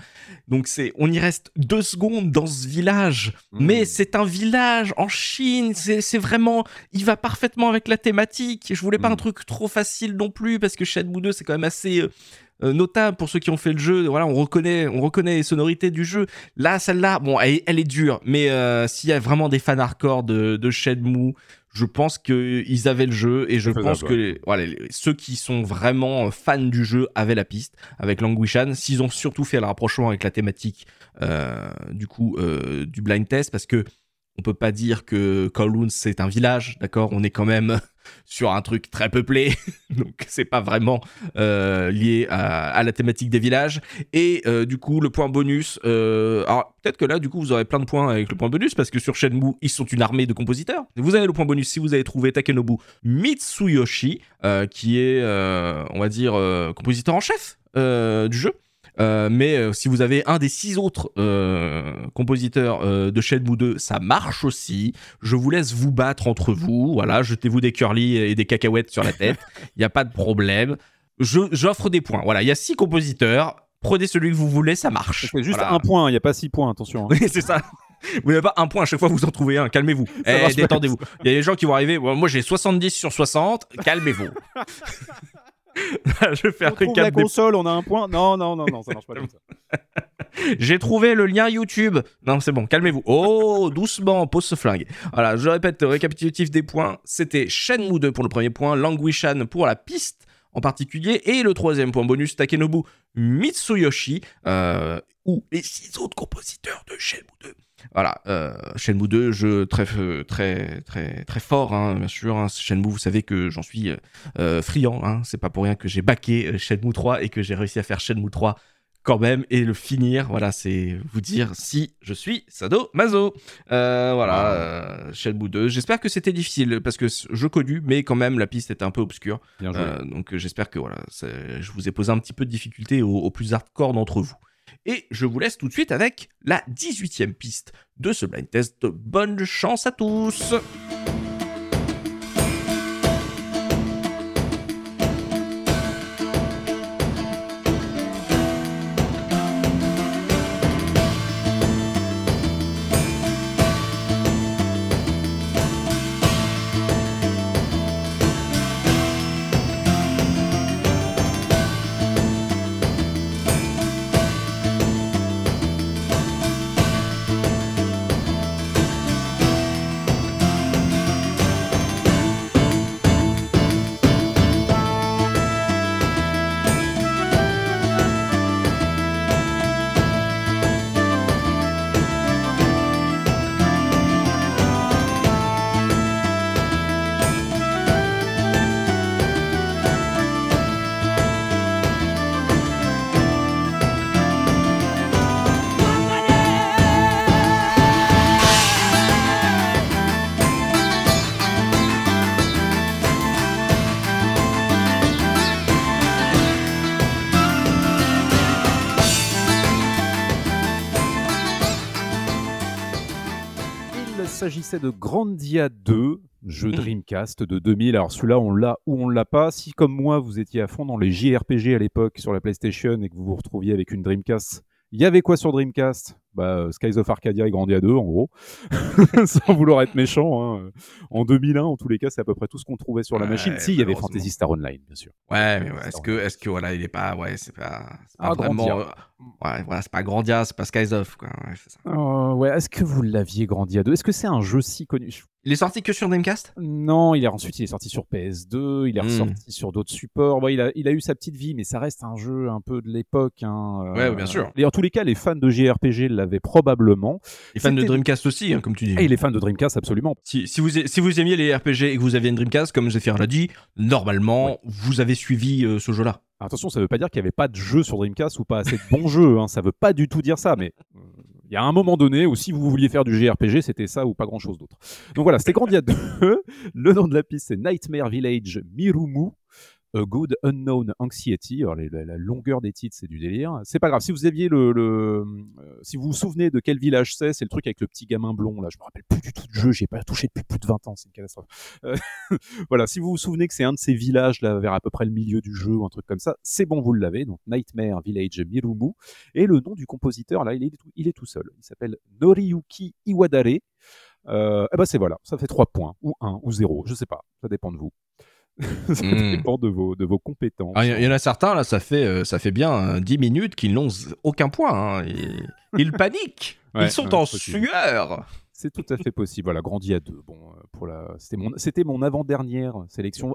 Speaker 1: Donc, c'est, on y reste deux secondes dans ce village.
Speaker 2: Mmh.
Speaker 1: Mais c'est un village en Chine, c'est vraiment, il va parfaitement avec la thématique. Je voulais pas un truc trop facile non plus parce que Shenmue 2 c'est quand même assez euh, euh, notable pour ceux qui ont fait le jeu. Voilà, on reconnaît, on reconnaît les sonorités du jeu. Là, celle-là, bon, elle, elle est dure, mais euh, s'il y a vraiment des fans hardcore de, de Shenmue, je pense qu'ils avaient le jeu et je pense que les- voilà, les- ceux qui sont vraiment euh, fans du jeu avaient la piste avec Languishan. S'ils ont surtout fait le rapprochement avec la thématique euh, du coup euh, du blind test parce que on peut pas dire que Kowloon c'est un village, d'accord? On est quand même sur un truc très peuplé, <laughs> donc c'est pas vraiment euh, lié à, la thématique des villages. Et euh, du coup, le point bonus, euh, alors peut-être que là, du coup, vous aurez plein de points avec le point bonus parce que sur Shenmue, ils sont une armée de compositeurs. Vous avez le point bonus si vous avez trouvé Takenobu Mitsuyoshi, qui est, on va dire, compositeur en chef du jeu. Euh, mais euh, si vous avez un des six autres euh, compositeurs de Shenmue 2, ça marche aussi. Je vous laisse vous battre entre vous. Voilà, jetez-vous des curly et des cacahuètes sur la tête. <laughs> Il n'y a pas de problème. J'offre des points. Voilà, il y a six compositeurs. Prenez celui que vous voulez, ça marche.
Speaker 2: C'est juste
Speaker 1: Voilà.
Speaker 2: un point, il n'y a pas six points, attention. hein.
Speaker 1: Oui, <laughs> c'est ça. Vous n'avez pas un point à chaque fois, vous en trouvez un. Calmez-vous. Eh, détendez-vous. Il y a des gens qui vont arriver. Moi, j'ai 70 sur 60. Calmez-vous. <laughs> <laughs> Je vais faire
Speaker 2: On la
Speaker 1: récap des
Speaker 2: console, on a un point. Non, non, non, non, ça marche pas comme ça. <laughs>
Speaker 1: J'ai trouvé le lien YouTube. Non, c'est bon, calmez-vous. Oh, <laughs> doucement, pose ce flingue. Voilà, je répète, récapitulatif des points. C'était Shenmue 2 pour le premier point, Languishan pour la piste en particulier, et le troisième point bonus, Takenobu Mitsuyoshi, euh, ou les six autres compositeurs de Shenmue 2. Voilà, euh, Shenmue 2, jeu très, très, très, très fort, hein, bien sûr. hein. Shenmue, vous savez que j'en suis euh, euh, friand. Hein. C'est pas pour rien que j'ai baqué euh, Shenmue 3 et que j'ai réussi à faire Shenmue 3 quand même et le finir. Voilà, c'est vous dire si je suis Sado Mazo. Euh, voilà, euh, Shenmue 2. J'espère que c'était difficile parce que je connu, mais quand même la piste était un peu obscure.
Speaker 2: Bien joué.
Speaker 1: Euh, donc j'espère que voilà, je vous ai posé un petit peu de difficulté aux, aux plus hardcore d'entre vous. Et je vous laisse tout de suite avec la 18e piste de ce blind test. Bonne chance à tous!「
Speaker 2: s'agissait de Grandia 2, jeu
Speaker 1: Mm.
Speaker 2: Dreamcast de 2000. Alors celui-là, on l'a ou on l'a pas. Si comme moi, vous étiez à fond dans les JRPG à l'époque sur la PlayStation et que vous vous retrouviez avec une Dreamcast, il y avait quoi sur Dreamcast? Bah, euh, Skies of Arcadia et Grandia 2, en gros. <laughs> Sans vouloir être méchant. hein. En 2001, en tous les cas, c'est à peu près tout ce qu'on trouvait sur la
Speaker 1: Ouais,
Speaker 2: machine. Si, il y avait. Fantasy Star Online, bien sûr.
Speaker 1: Ouais, mais ouais, est-ce que, est-ce que voilà, il est pas, ouais, c'est pas, c'est pas
Speaker 2: Ah,
Speaker 1: vraiment, euh, ouais, voilà, c'est pas Grandia, c'est pas Skies of, quoi. ouais, c'est ça.
Speaker 2: Euh, ouais, est-ce que vous l'aviez Grandia 2 Est-ce que c'est un jeu si connu? Je-
Speaker 1: Il est sorti que sur Dreamcast?
Speaker 2: Non, il est ensuite il est sorti sur PS2, il est
Speaker 1: Hmm.
Speaker 2: ressorti sur d'autres supports. Bon, il, a, il a eu sa petite vie, mais ça reste un jeu un peu de l'époque. Hein. euh,
Speaker 1: Ouais, bien sûr.
Speaker 2: Et en tous les cas, les fans de JRPG l'avaient probablement.
Speaker 1: Les fans de Dreamcast aussi, hein, comme tu dis.
Speaker 2: Et les fans de Dreamcast, absolument.
Speaker 1: Si, si, vous, si vous aimiez les RPG et que vous aviez une Dreamcast, comme Zephyr l'a dit, normalement, vous avez suivi euh, ce jeu-là.
Speaker 2: Attention, ça veut pas dire qu'il n'y avait pas de jeu sur Dreamcast ou pas assez de bons <laughs> jeux. Hein. Ça veut pas du tout dire ça, mais euh, il y a un moment donné où si vous vouliez faire du JRPG, c'était ça ou pas grand-chose d'autre. Donc voilà, c'était Grandia 2. <laughs> Le nom de la piste, c'est Nightmare Village Mirumu. A Good Unknown Anxiety. Alors, la, longueur des titres, c'est du délire. C'est pas grave. Si vous aviez le, le- euh, si vous vous souvenez de quel village c'est, c'est le truc avec le petit gamin blond. Là, je me rappelle plus du tout du jeu. J'ai pas touché depuis plus de 20 ans. C'est une catastrophe. Euh, <laughs> voilà. Si vous vous souvenez que c'est un de ces villages là, vers à peu près le milieu du jeu ou un truc comme ça, c'est bon, vous l'avez. Donc Nightmare Village Mirumu. Et le nom du compositeur, là, il est, tout- seul. Il s'appelle Noriyuki Iwadare. Euh, eh ben c'est voilà, ça fait 3 points, ou 1, ou 0, je sais pas, ça dépend de vous. <laughs> ça
Speaker 1: Mm.
Speaker 2: dépend de vos, de vos compétences.
Speaker 1: Ah, Il y, y en a certains, là, ça fait, euh, ça fait bien euh, 10 minutes qu'ils n'ont aucun point. hein, et- <laughs> Ils paniquent.
Speaker 2: Ouais,
Speaker 1: Ils sont
Speaker 2: ouais,
Speaker 1: en sueur.
Speaker 2: C'est tout à fait possible. Voilà, grandi à 2. Bon, euh, pour la... c'était mon, c'était mon avant-dernière sélection.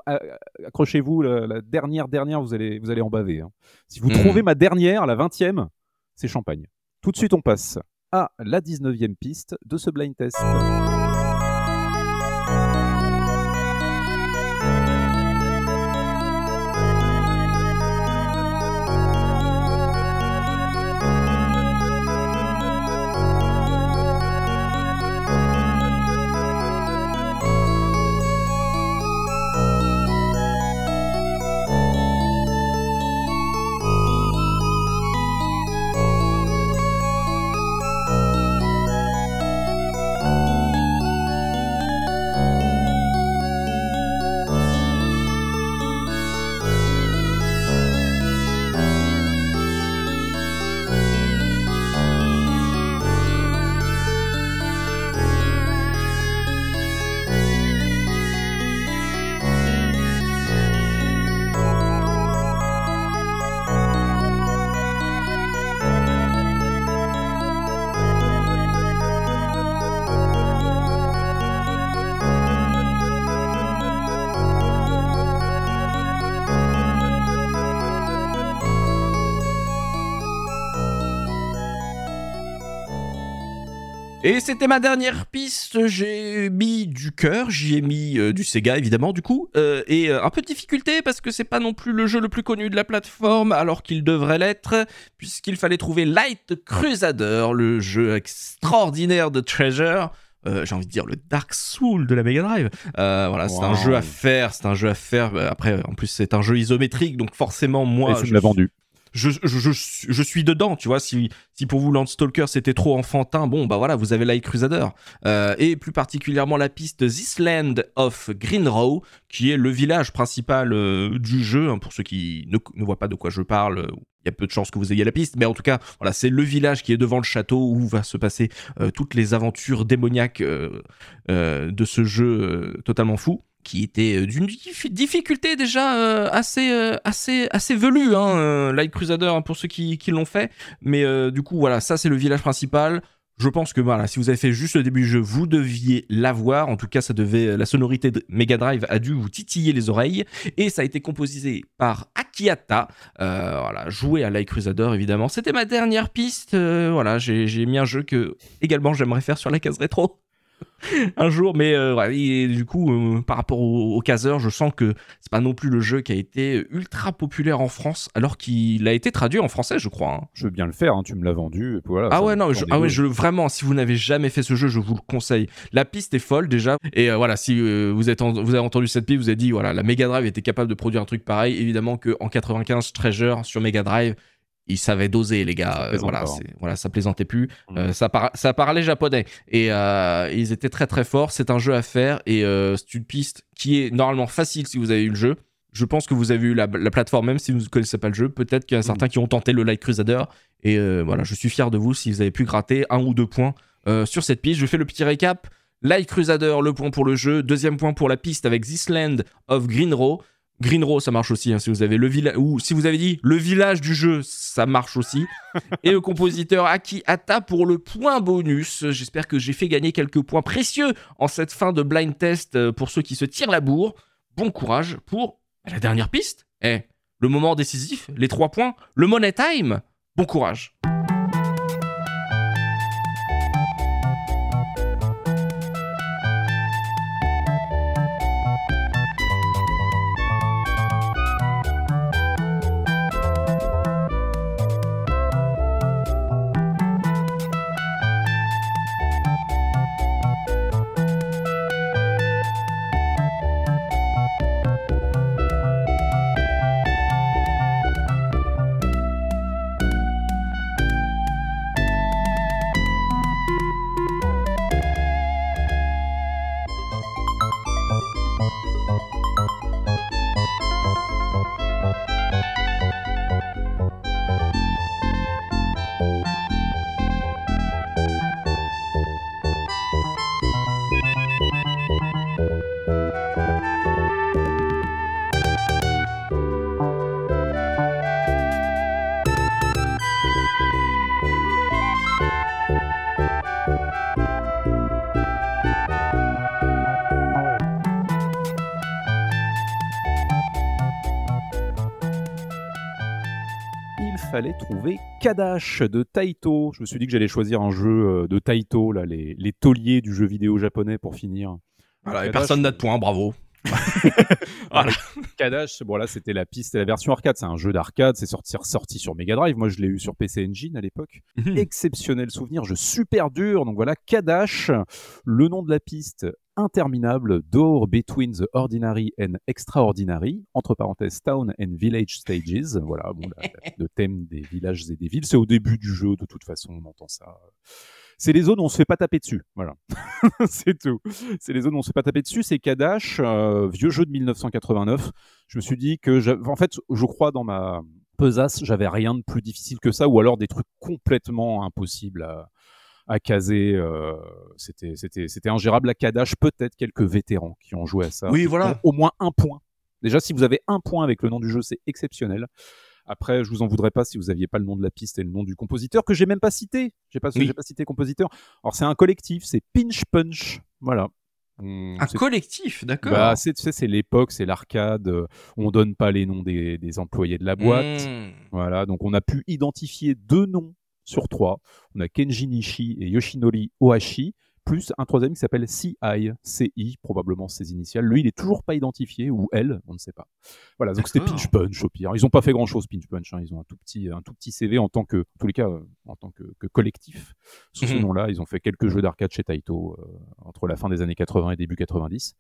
Speaker 2: Accrochez-vous, la, la dernière, dernière, vous allez, vous allez en baver. hein. Si vous
Speaker 1: Mm.
Speaker 2: trouvez ma dernière, la 20e, c'est champagne. Tout de suite, on passe à la 19e piste de ce blind test.
Speaker 1: C'était ma dernière piste. J'ai mis du cœur, j'y ai mis euh, du Sega évidemment du coup, euh, et euh, un peu de difficulté parce que c'est pas non plus le jeu le plus connu de la plateforme, alors qu'il devrait l'être, puisqu'il fallait trouver Light Crusader, le jeu extraordinaire de Treasure. Euh, j'ai envie de dire le Dark Soul de la Mega Drive. Euh, voilà, c'est un jeu à faire, c'est un jeu à faire. Après, en plus, c'est un jeu isométrique, donc forcément, moi,
Speaker 2: Et
Speaker 1: je
Speaker 2: me l'as vendu.
Speaker 1: Je, suis dedans, tu vois. Si, pour vous Landstalker c'était trop enfantin, bon bah voilà, vous avez Light Crusader. Euh, et plus particulièrement la piste This Land of Greenrow, qui est le village principal euh, du jeu. hein, pour ceux qui ne, voient pas de quoi je parle, euh, il y a peu de chances que vous ayez la piste, mais en tout cas, voilà, c'est le village qui est devant le château où va se passer toutes les aventures démoniaques de ce jeu totalement fou qui était euh, d'une dif- difficulté déjà euh, assez, euh, assez, assez velue, hein, Light Crusader, hein, pour ceux qui, l'ont fait. Mais du coup, voilà, ça c'est le village principal. Je pense que voilà, si vous avez fait juste le début du jeu, vous deviez l'avoir. En tout cas, ça devait, la sonorité de Mega Drive a dû vous titiller les oreilles. Et ça a été composé par Akihata. Euh, voilà, joué à Light Crusader évidemment. C'était ma dernière piste. Voilà, j'ai mis un jeu que également j'aimerais faire sur la case rétro <laughs> un jour, mais euh, ouais, et du coup, euh, par rapport au, au je sens que c'est pas non plus le jeu qui a été ultra populaire en France, alors qu'il a été traduit en français, je crois. hein.
Speaker 2: Je veux bien le faire, hein, tu me l'as vendu. et puis voilà,
Speaker 1: Ah ouais, non, je, ah ouais, je, vraiment, si vous n'avez jamais fait ce jeu, je vous le conseille. La piste est folle déjà. Et euh, voilà, si vous, êtes en- vous avez entendu cette piste, vous avez dit, voilà, la Mega Drive était capable de produire un truc pareil. Évidemment qu'en 95, Treasure sur Mega Drive ils savaient doser, les gars. Euh, voilà, c'est- voilà, ça plaisantait plus.
Speaker 2: Mm.
Speaker 1: Euh, ça, par- ça parlait japonais. Et euh, ils étaient très très forts. C'est un jeu à faire. Et euh, c'est une piste qui est normalement facile si vous avez eu le jeu. Je pense que vous avez eu la, la plateforme, même si vous ne connaissez pas le jeu. Peut-être qu'il y a
Speaker 2: Mm.
Speaker 1: certains qui ont tenté le Light Crusader. Et voilà, je suis fier de vous si vous avez pu gratter un ou deux points sur cette piste. Je fais le petit récap. Light Crusader, le point pour le jeu. Deuxième point pour la piste avec This Land of Greenrow. Greenrow, ça marche aussi. hein, si vous avez le village ou si vous avez dit le village du jeu, ça marche aussi. Et le compositeur Aki Hata pour le point bonus. J'espère que j'ai fait gagner quelques points précieux en cette fin de blind test euh, pour ceux qui se tirent la bourre. Bon courage pour la dernière piste. Eh, le moment décisif, les trois points, le money time. Bon courage.
Speaker 2: Kadash de Taito. Je me suis dit que j'allais choisir un jeu euh, de Taito, là, les, les tauliers du jeu vidéo japonais pour finir.
Speaker 1: Voilà, et personne n'a de points, bravo. <laughs> Voilà.
Speaker 2: Kadash, bon là c'était la piste, c'est la version arcade, c'est un jeu d'arcade, c'est sorti, sorti sur Mega Drive, moi je l'ai eu sur PC Engine à l'époque.
Speaker 1: Mhm.
Speaker 2: Exceptionnel souvenir, jeu super dur, donc voilà, Kadash, le nom de la piste interminable, Door Between the Ordinary and Extraordinary, entre parenthèses Town and Village Stages, voilà, bon, le thème des villages et des villes, c'est au début du jeu, de toute façon on entend ça. C'est les zones où on se fait pas taper dessus, voilà. <laughs> c'est tout. C'est les zones où on se fait pas taper dessus. C'est Kadash, euh, vieux jeu de 1989. Je me suis dit que, en fait, je crois dans ma pesasse, j'avais rien de plus difficile que ça, ou alors des trucs complètement impossibles à, à caser. euh, c'était, c'était, c'était ingérable. À Kadash, peut-être quelques vétérans qui ont joué à ça.
Speaker 1: Oui, voilà.
Speaker 2: Au moins un point. Déjà, si vous avez un point avec le nom du jeu, c'est exceptionnel. Après, je vous en voudrais pas si vous aviez pas le nom de la piste et le nom du compositeur que j'ai même pas cité. J'ai pas,
Speaker 1: Oui.
Speaker 2: j'ai pas cité compositeur. Alors c'est un collectif, c'est Pinch Punch. Voilà. On-
Speaker 1: Un collectif, d'accord.
Speaker 2: bah, c'est, c'est l'époque, c'est l'arcade. On donne pas les noms des, des employés de la boîte.
Speaker 1: Mmh.
Speaker 2: Voilà. Donc on a pu identifier deux noms sur trois. On a Kenji Nishi et Yoshinori Ohashi, plus un troisième qui s'appelle CI, CI, probablement ses initiales. Lui, il est toujours pas identifié, ou elle, on ne sait pas. Voilà, donc c'était. Pinch Punch au pire. Ils n'ont pas fait grand chose, Pinch Punch. hein. Ils ont un tout petit, un tout petit CV en tant que, en tous les cas, euh, en tant que, que collectif. Sous ce
Speaker 1: Mhm.
Speaker 2: nom-là, ils ont fait quelques jeux d'arcade chez Taito euh, entre la fin des années 80 et début 90.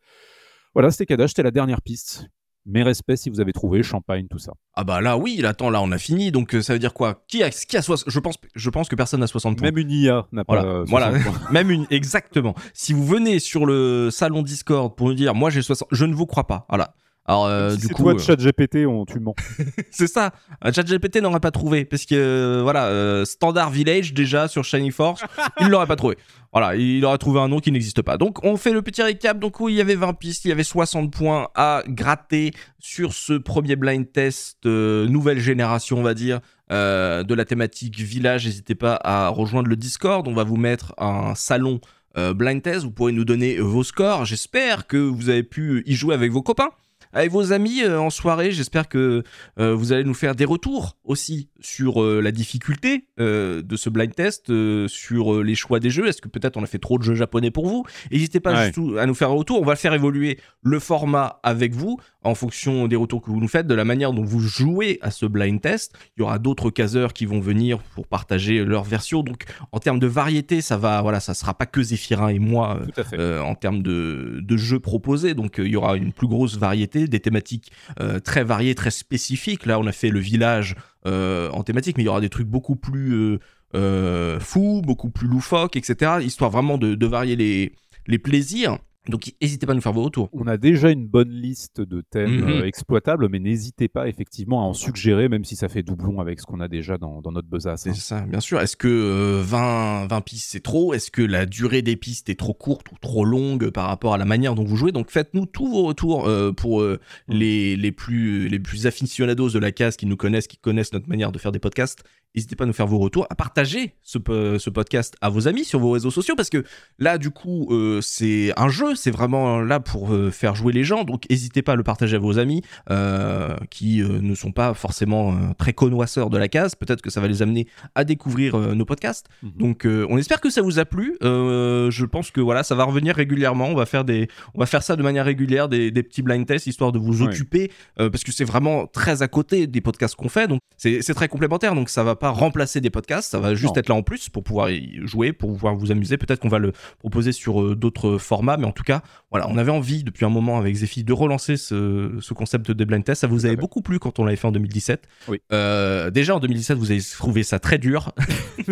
Speaker 2: Voilà, c'était Kadash, c'était la dernière piste. Mes respects si vous avez trouvé Champagne, tout ça.
Speaker 1: Ah bah là oui, là, attends, là on a fini, donc euh, ça veut dire quoi? Qui a, qui a soix- je pense, je pense que personne n'a 60 points.
Speaker 2: Même une IA n'a pas.
Speaker 1: Voilà,
Speaker 2: euh,
Speaker 1: voilà.
Speaker 2: 60 points. <laughs>
Speaker 1: Même une, exactement. Si vous venez sur le salon Discord pour nous dire, moi j'ai 60, je ne vous crois pas. Voilà. Alors euh,
Speaker 2: Si
Speaker 1: du
Speaker 2: c'est
Speaker 1: coup,
Speaker 2: toi
Speaker 1: euh,
Speaker 2: ChatGPT, on tu mens. <laughs>
Speaker 1: c'est ça. Un ChatGPT n'aurait pas trouvé parce que euh, voilà, euh, Standard Village déjà sur Shining Force, <laughs> il l'aurait pas trouvé. Voilà, il aurait trouvé un nom qui n'existe pas. Donc on fait le petit récap. Donc oui, il y avait 20 pistes, il y avait 60 points à gratter sur ce premier blind test euh, nouvelle génération, on va dire. euh, de la thématique village, n'hésitez pas à rejoindre le Discord. On va vous mettre un salon euh, blind test. Vous pourrez nous donner vos scores. J'espère que vous avez pu y jouer avec vos copains avec vos amis euh, en soirée. J'espère que euh, vous allez nous faire des retours aussi sur euh, la difficulté de ce blind test, sur les choix des jeux. Est-ce que peut-être on a fait trop de jeux japonais pour vous? N'hésitez pas
Speaker 2: Ouais.
Speaker 1: à nous faire un retour. On va faire évoluer le format avec vous en fonction des retours que vous nous faites, de la manière dont vous jouez à ce blind test. Il y aura d'autres caseurs qui vont venir pour partager leur version. Donc en termes de variété, ça va, voilà, ça sera pas que Zéphirin et moi. en termes de, de jeux proposés. Donc il y aura une plus grosse variété. Des thématiques euh, très variées, très spécifiques. Là, on a fait le village euh, en thématique, mais il y aura des trucs beaucoup plus euh, fous, beaucoup plus loufoques, etc. Histoire vraiment de, varier les plaisirs. Donc, n'hésitez pas à nous faire vos retours.
Speaker 2: On a déjà une bonne liste de thèmes
Speaker 1: Mhm.
Speaker 2: euh, exploitables, mais n'hésitez pas effectivement à en suggérer, même si ça fait doublon avec ce qu'on a déjà dans, dans notre besace.
Speaker 1: C'est
Speaker 2: hein.
Speaker 1: ça, bien sûr. Est-ce que euh, 20, 20 pistes c'est trop? Est-ce que la durée des pistes est trop courte ou trop longue par rapport à la manière dont vous jouez? Donc faites-nous tous vos retours euh, pour euh, les, les, plus, les plus aficionados de la case qui nous connaissent, qui connaissent notre manière de faire des podcasts. N'hésitez pas à nous faire vos retours, à partager ce, po- ce podcast à vos amis sur vos réseaux sociaux parce que là, du coup, euh, c'est un jeu, c'est vraiment là pour euh, faire jouer les gens. Donc n'hésitez pas à le partager à vos amis euh, qui ne sont pas forcément très connoisseurs de la case. Peut-être que ça va les amener à découvrir nos podcasts.
Speaker 2: Mhm.
Speaker 1: Donc on espère que ça vous a plu. Je pense que voilà, ça va revenir régulièrement. On va faire des, on va faire ça de manière régulière, des, des petits blind tests histoire de vous occuper parce que c'est vraiment très à côté des podcasts qu'on fait. Donc c'est c'est très complémentaire. Donc ça va pas remplacer des podcasts. Ça va juste
Speaker 2: Non.
Speaker 1: être là en plus pour pouvoir y jouer, pour pouvoir vous amuser. Peut-être qu'on va le proposer sur euh, d'autres formats, mais en tout cas, voilà, on avait envie depuis un moment avec Zephy de relancer ce, ce concept de blind test. Ça vous avait beaucoup plu quand on l'avait fait en 2017.
Speaker 2: Oui.
Speaker 1: Euh, déjà en 2017, vous avez trouvé ça très dur. <laughs>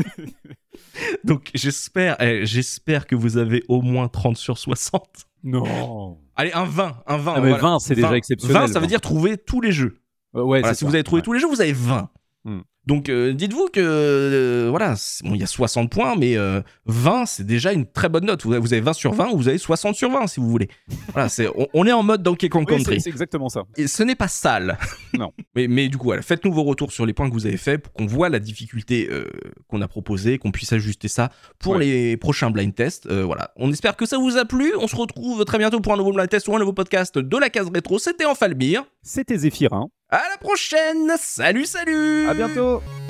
Speaker 1: Donc j'espère, eh, j'espère que vous avez au moins 30 sur 60.
Speaker 2: Non
Speaker 1: Allez, un 20, un 20.
Speaker 2: Ah, mais
Speaker 1: voilà.
Speaker 2: 20, c'est déjà
Speaker 1: 20.
Speaker 2: exceptionnel,
Speaker 1: 20, ça veut
Speaker 2: 20.
Speaker 1: dire trouver tous les jeux.
Speaker 2: Ouais,
Speaker 1: Voilà, si
Speaker 2: ça.
Speaker 1: vous avez trouvé
Speaker 2: Ouais.
Speaker 1: tous les jeux, vous avez 20.
Speaker 2: Hmm.
Speaker 1: Donc euh, dites-vous que euh, voilà, bon, il y a 60 points, mais euh, 20 c'est déjà une très bonne note. Vous avez, vous avez 20 sur 20 ou vous avez 60 sur 20 si vous voulez. Voilà, c'est, on, on est en mode Donkey Kong
Speaker 2: Oui,
Speaker 1: Country.
Speaker 2: c'est c'est exactement ça.
Speaker 1: Et ce n'est pas sale. <laughs>
Speaker 2: Non.
Speaker 1: mais, mais du coup, voilà, faites-nous vos retours sur les points que vous avez faits pour qu'on voit la difficulté euh, qu'on a proposée, qu'on puisse ajuster ça pour
Speaker 2: Ouais.
Speaker 1: les prochains blind tests. Euh, voilà, on espère que ça vous a plu. On se retrouve très bientôt pour un nouveau blind test ou un nouveau podcast de la case rétro. C'était Enfalbir.
Speaker 2: C'était Zéphirin.
Speaker 1: À la prochaine. Salut, salut.
Speaker 2: À bientôt 안녕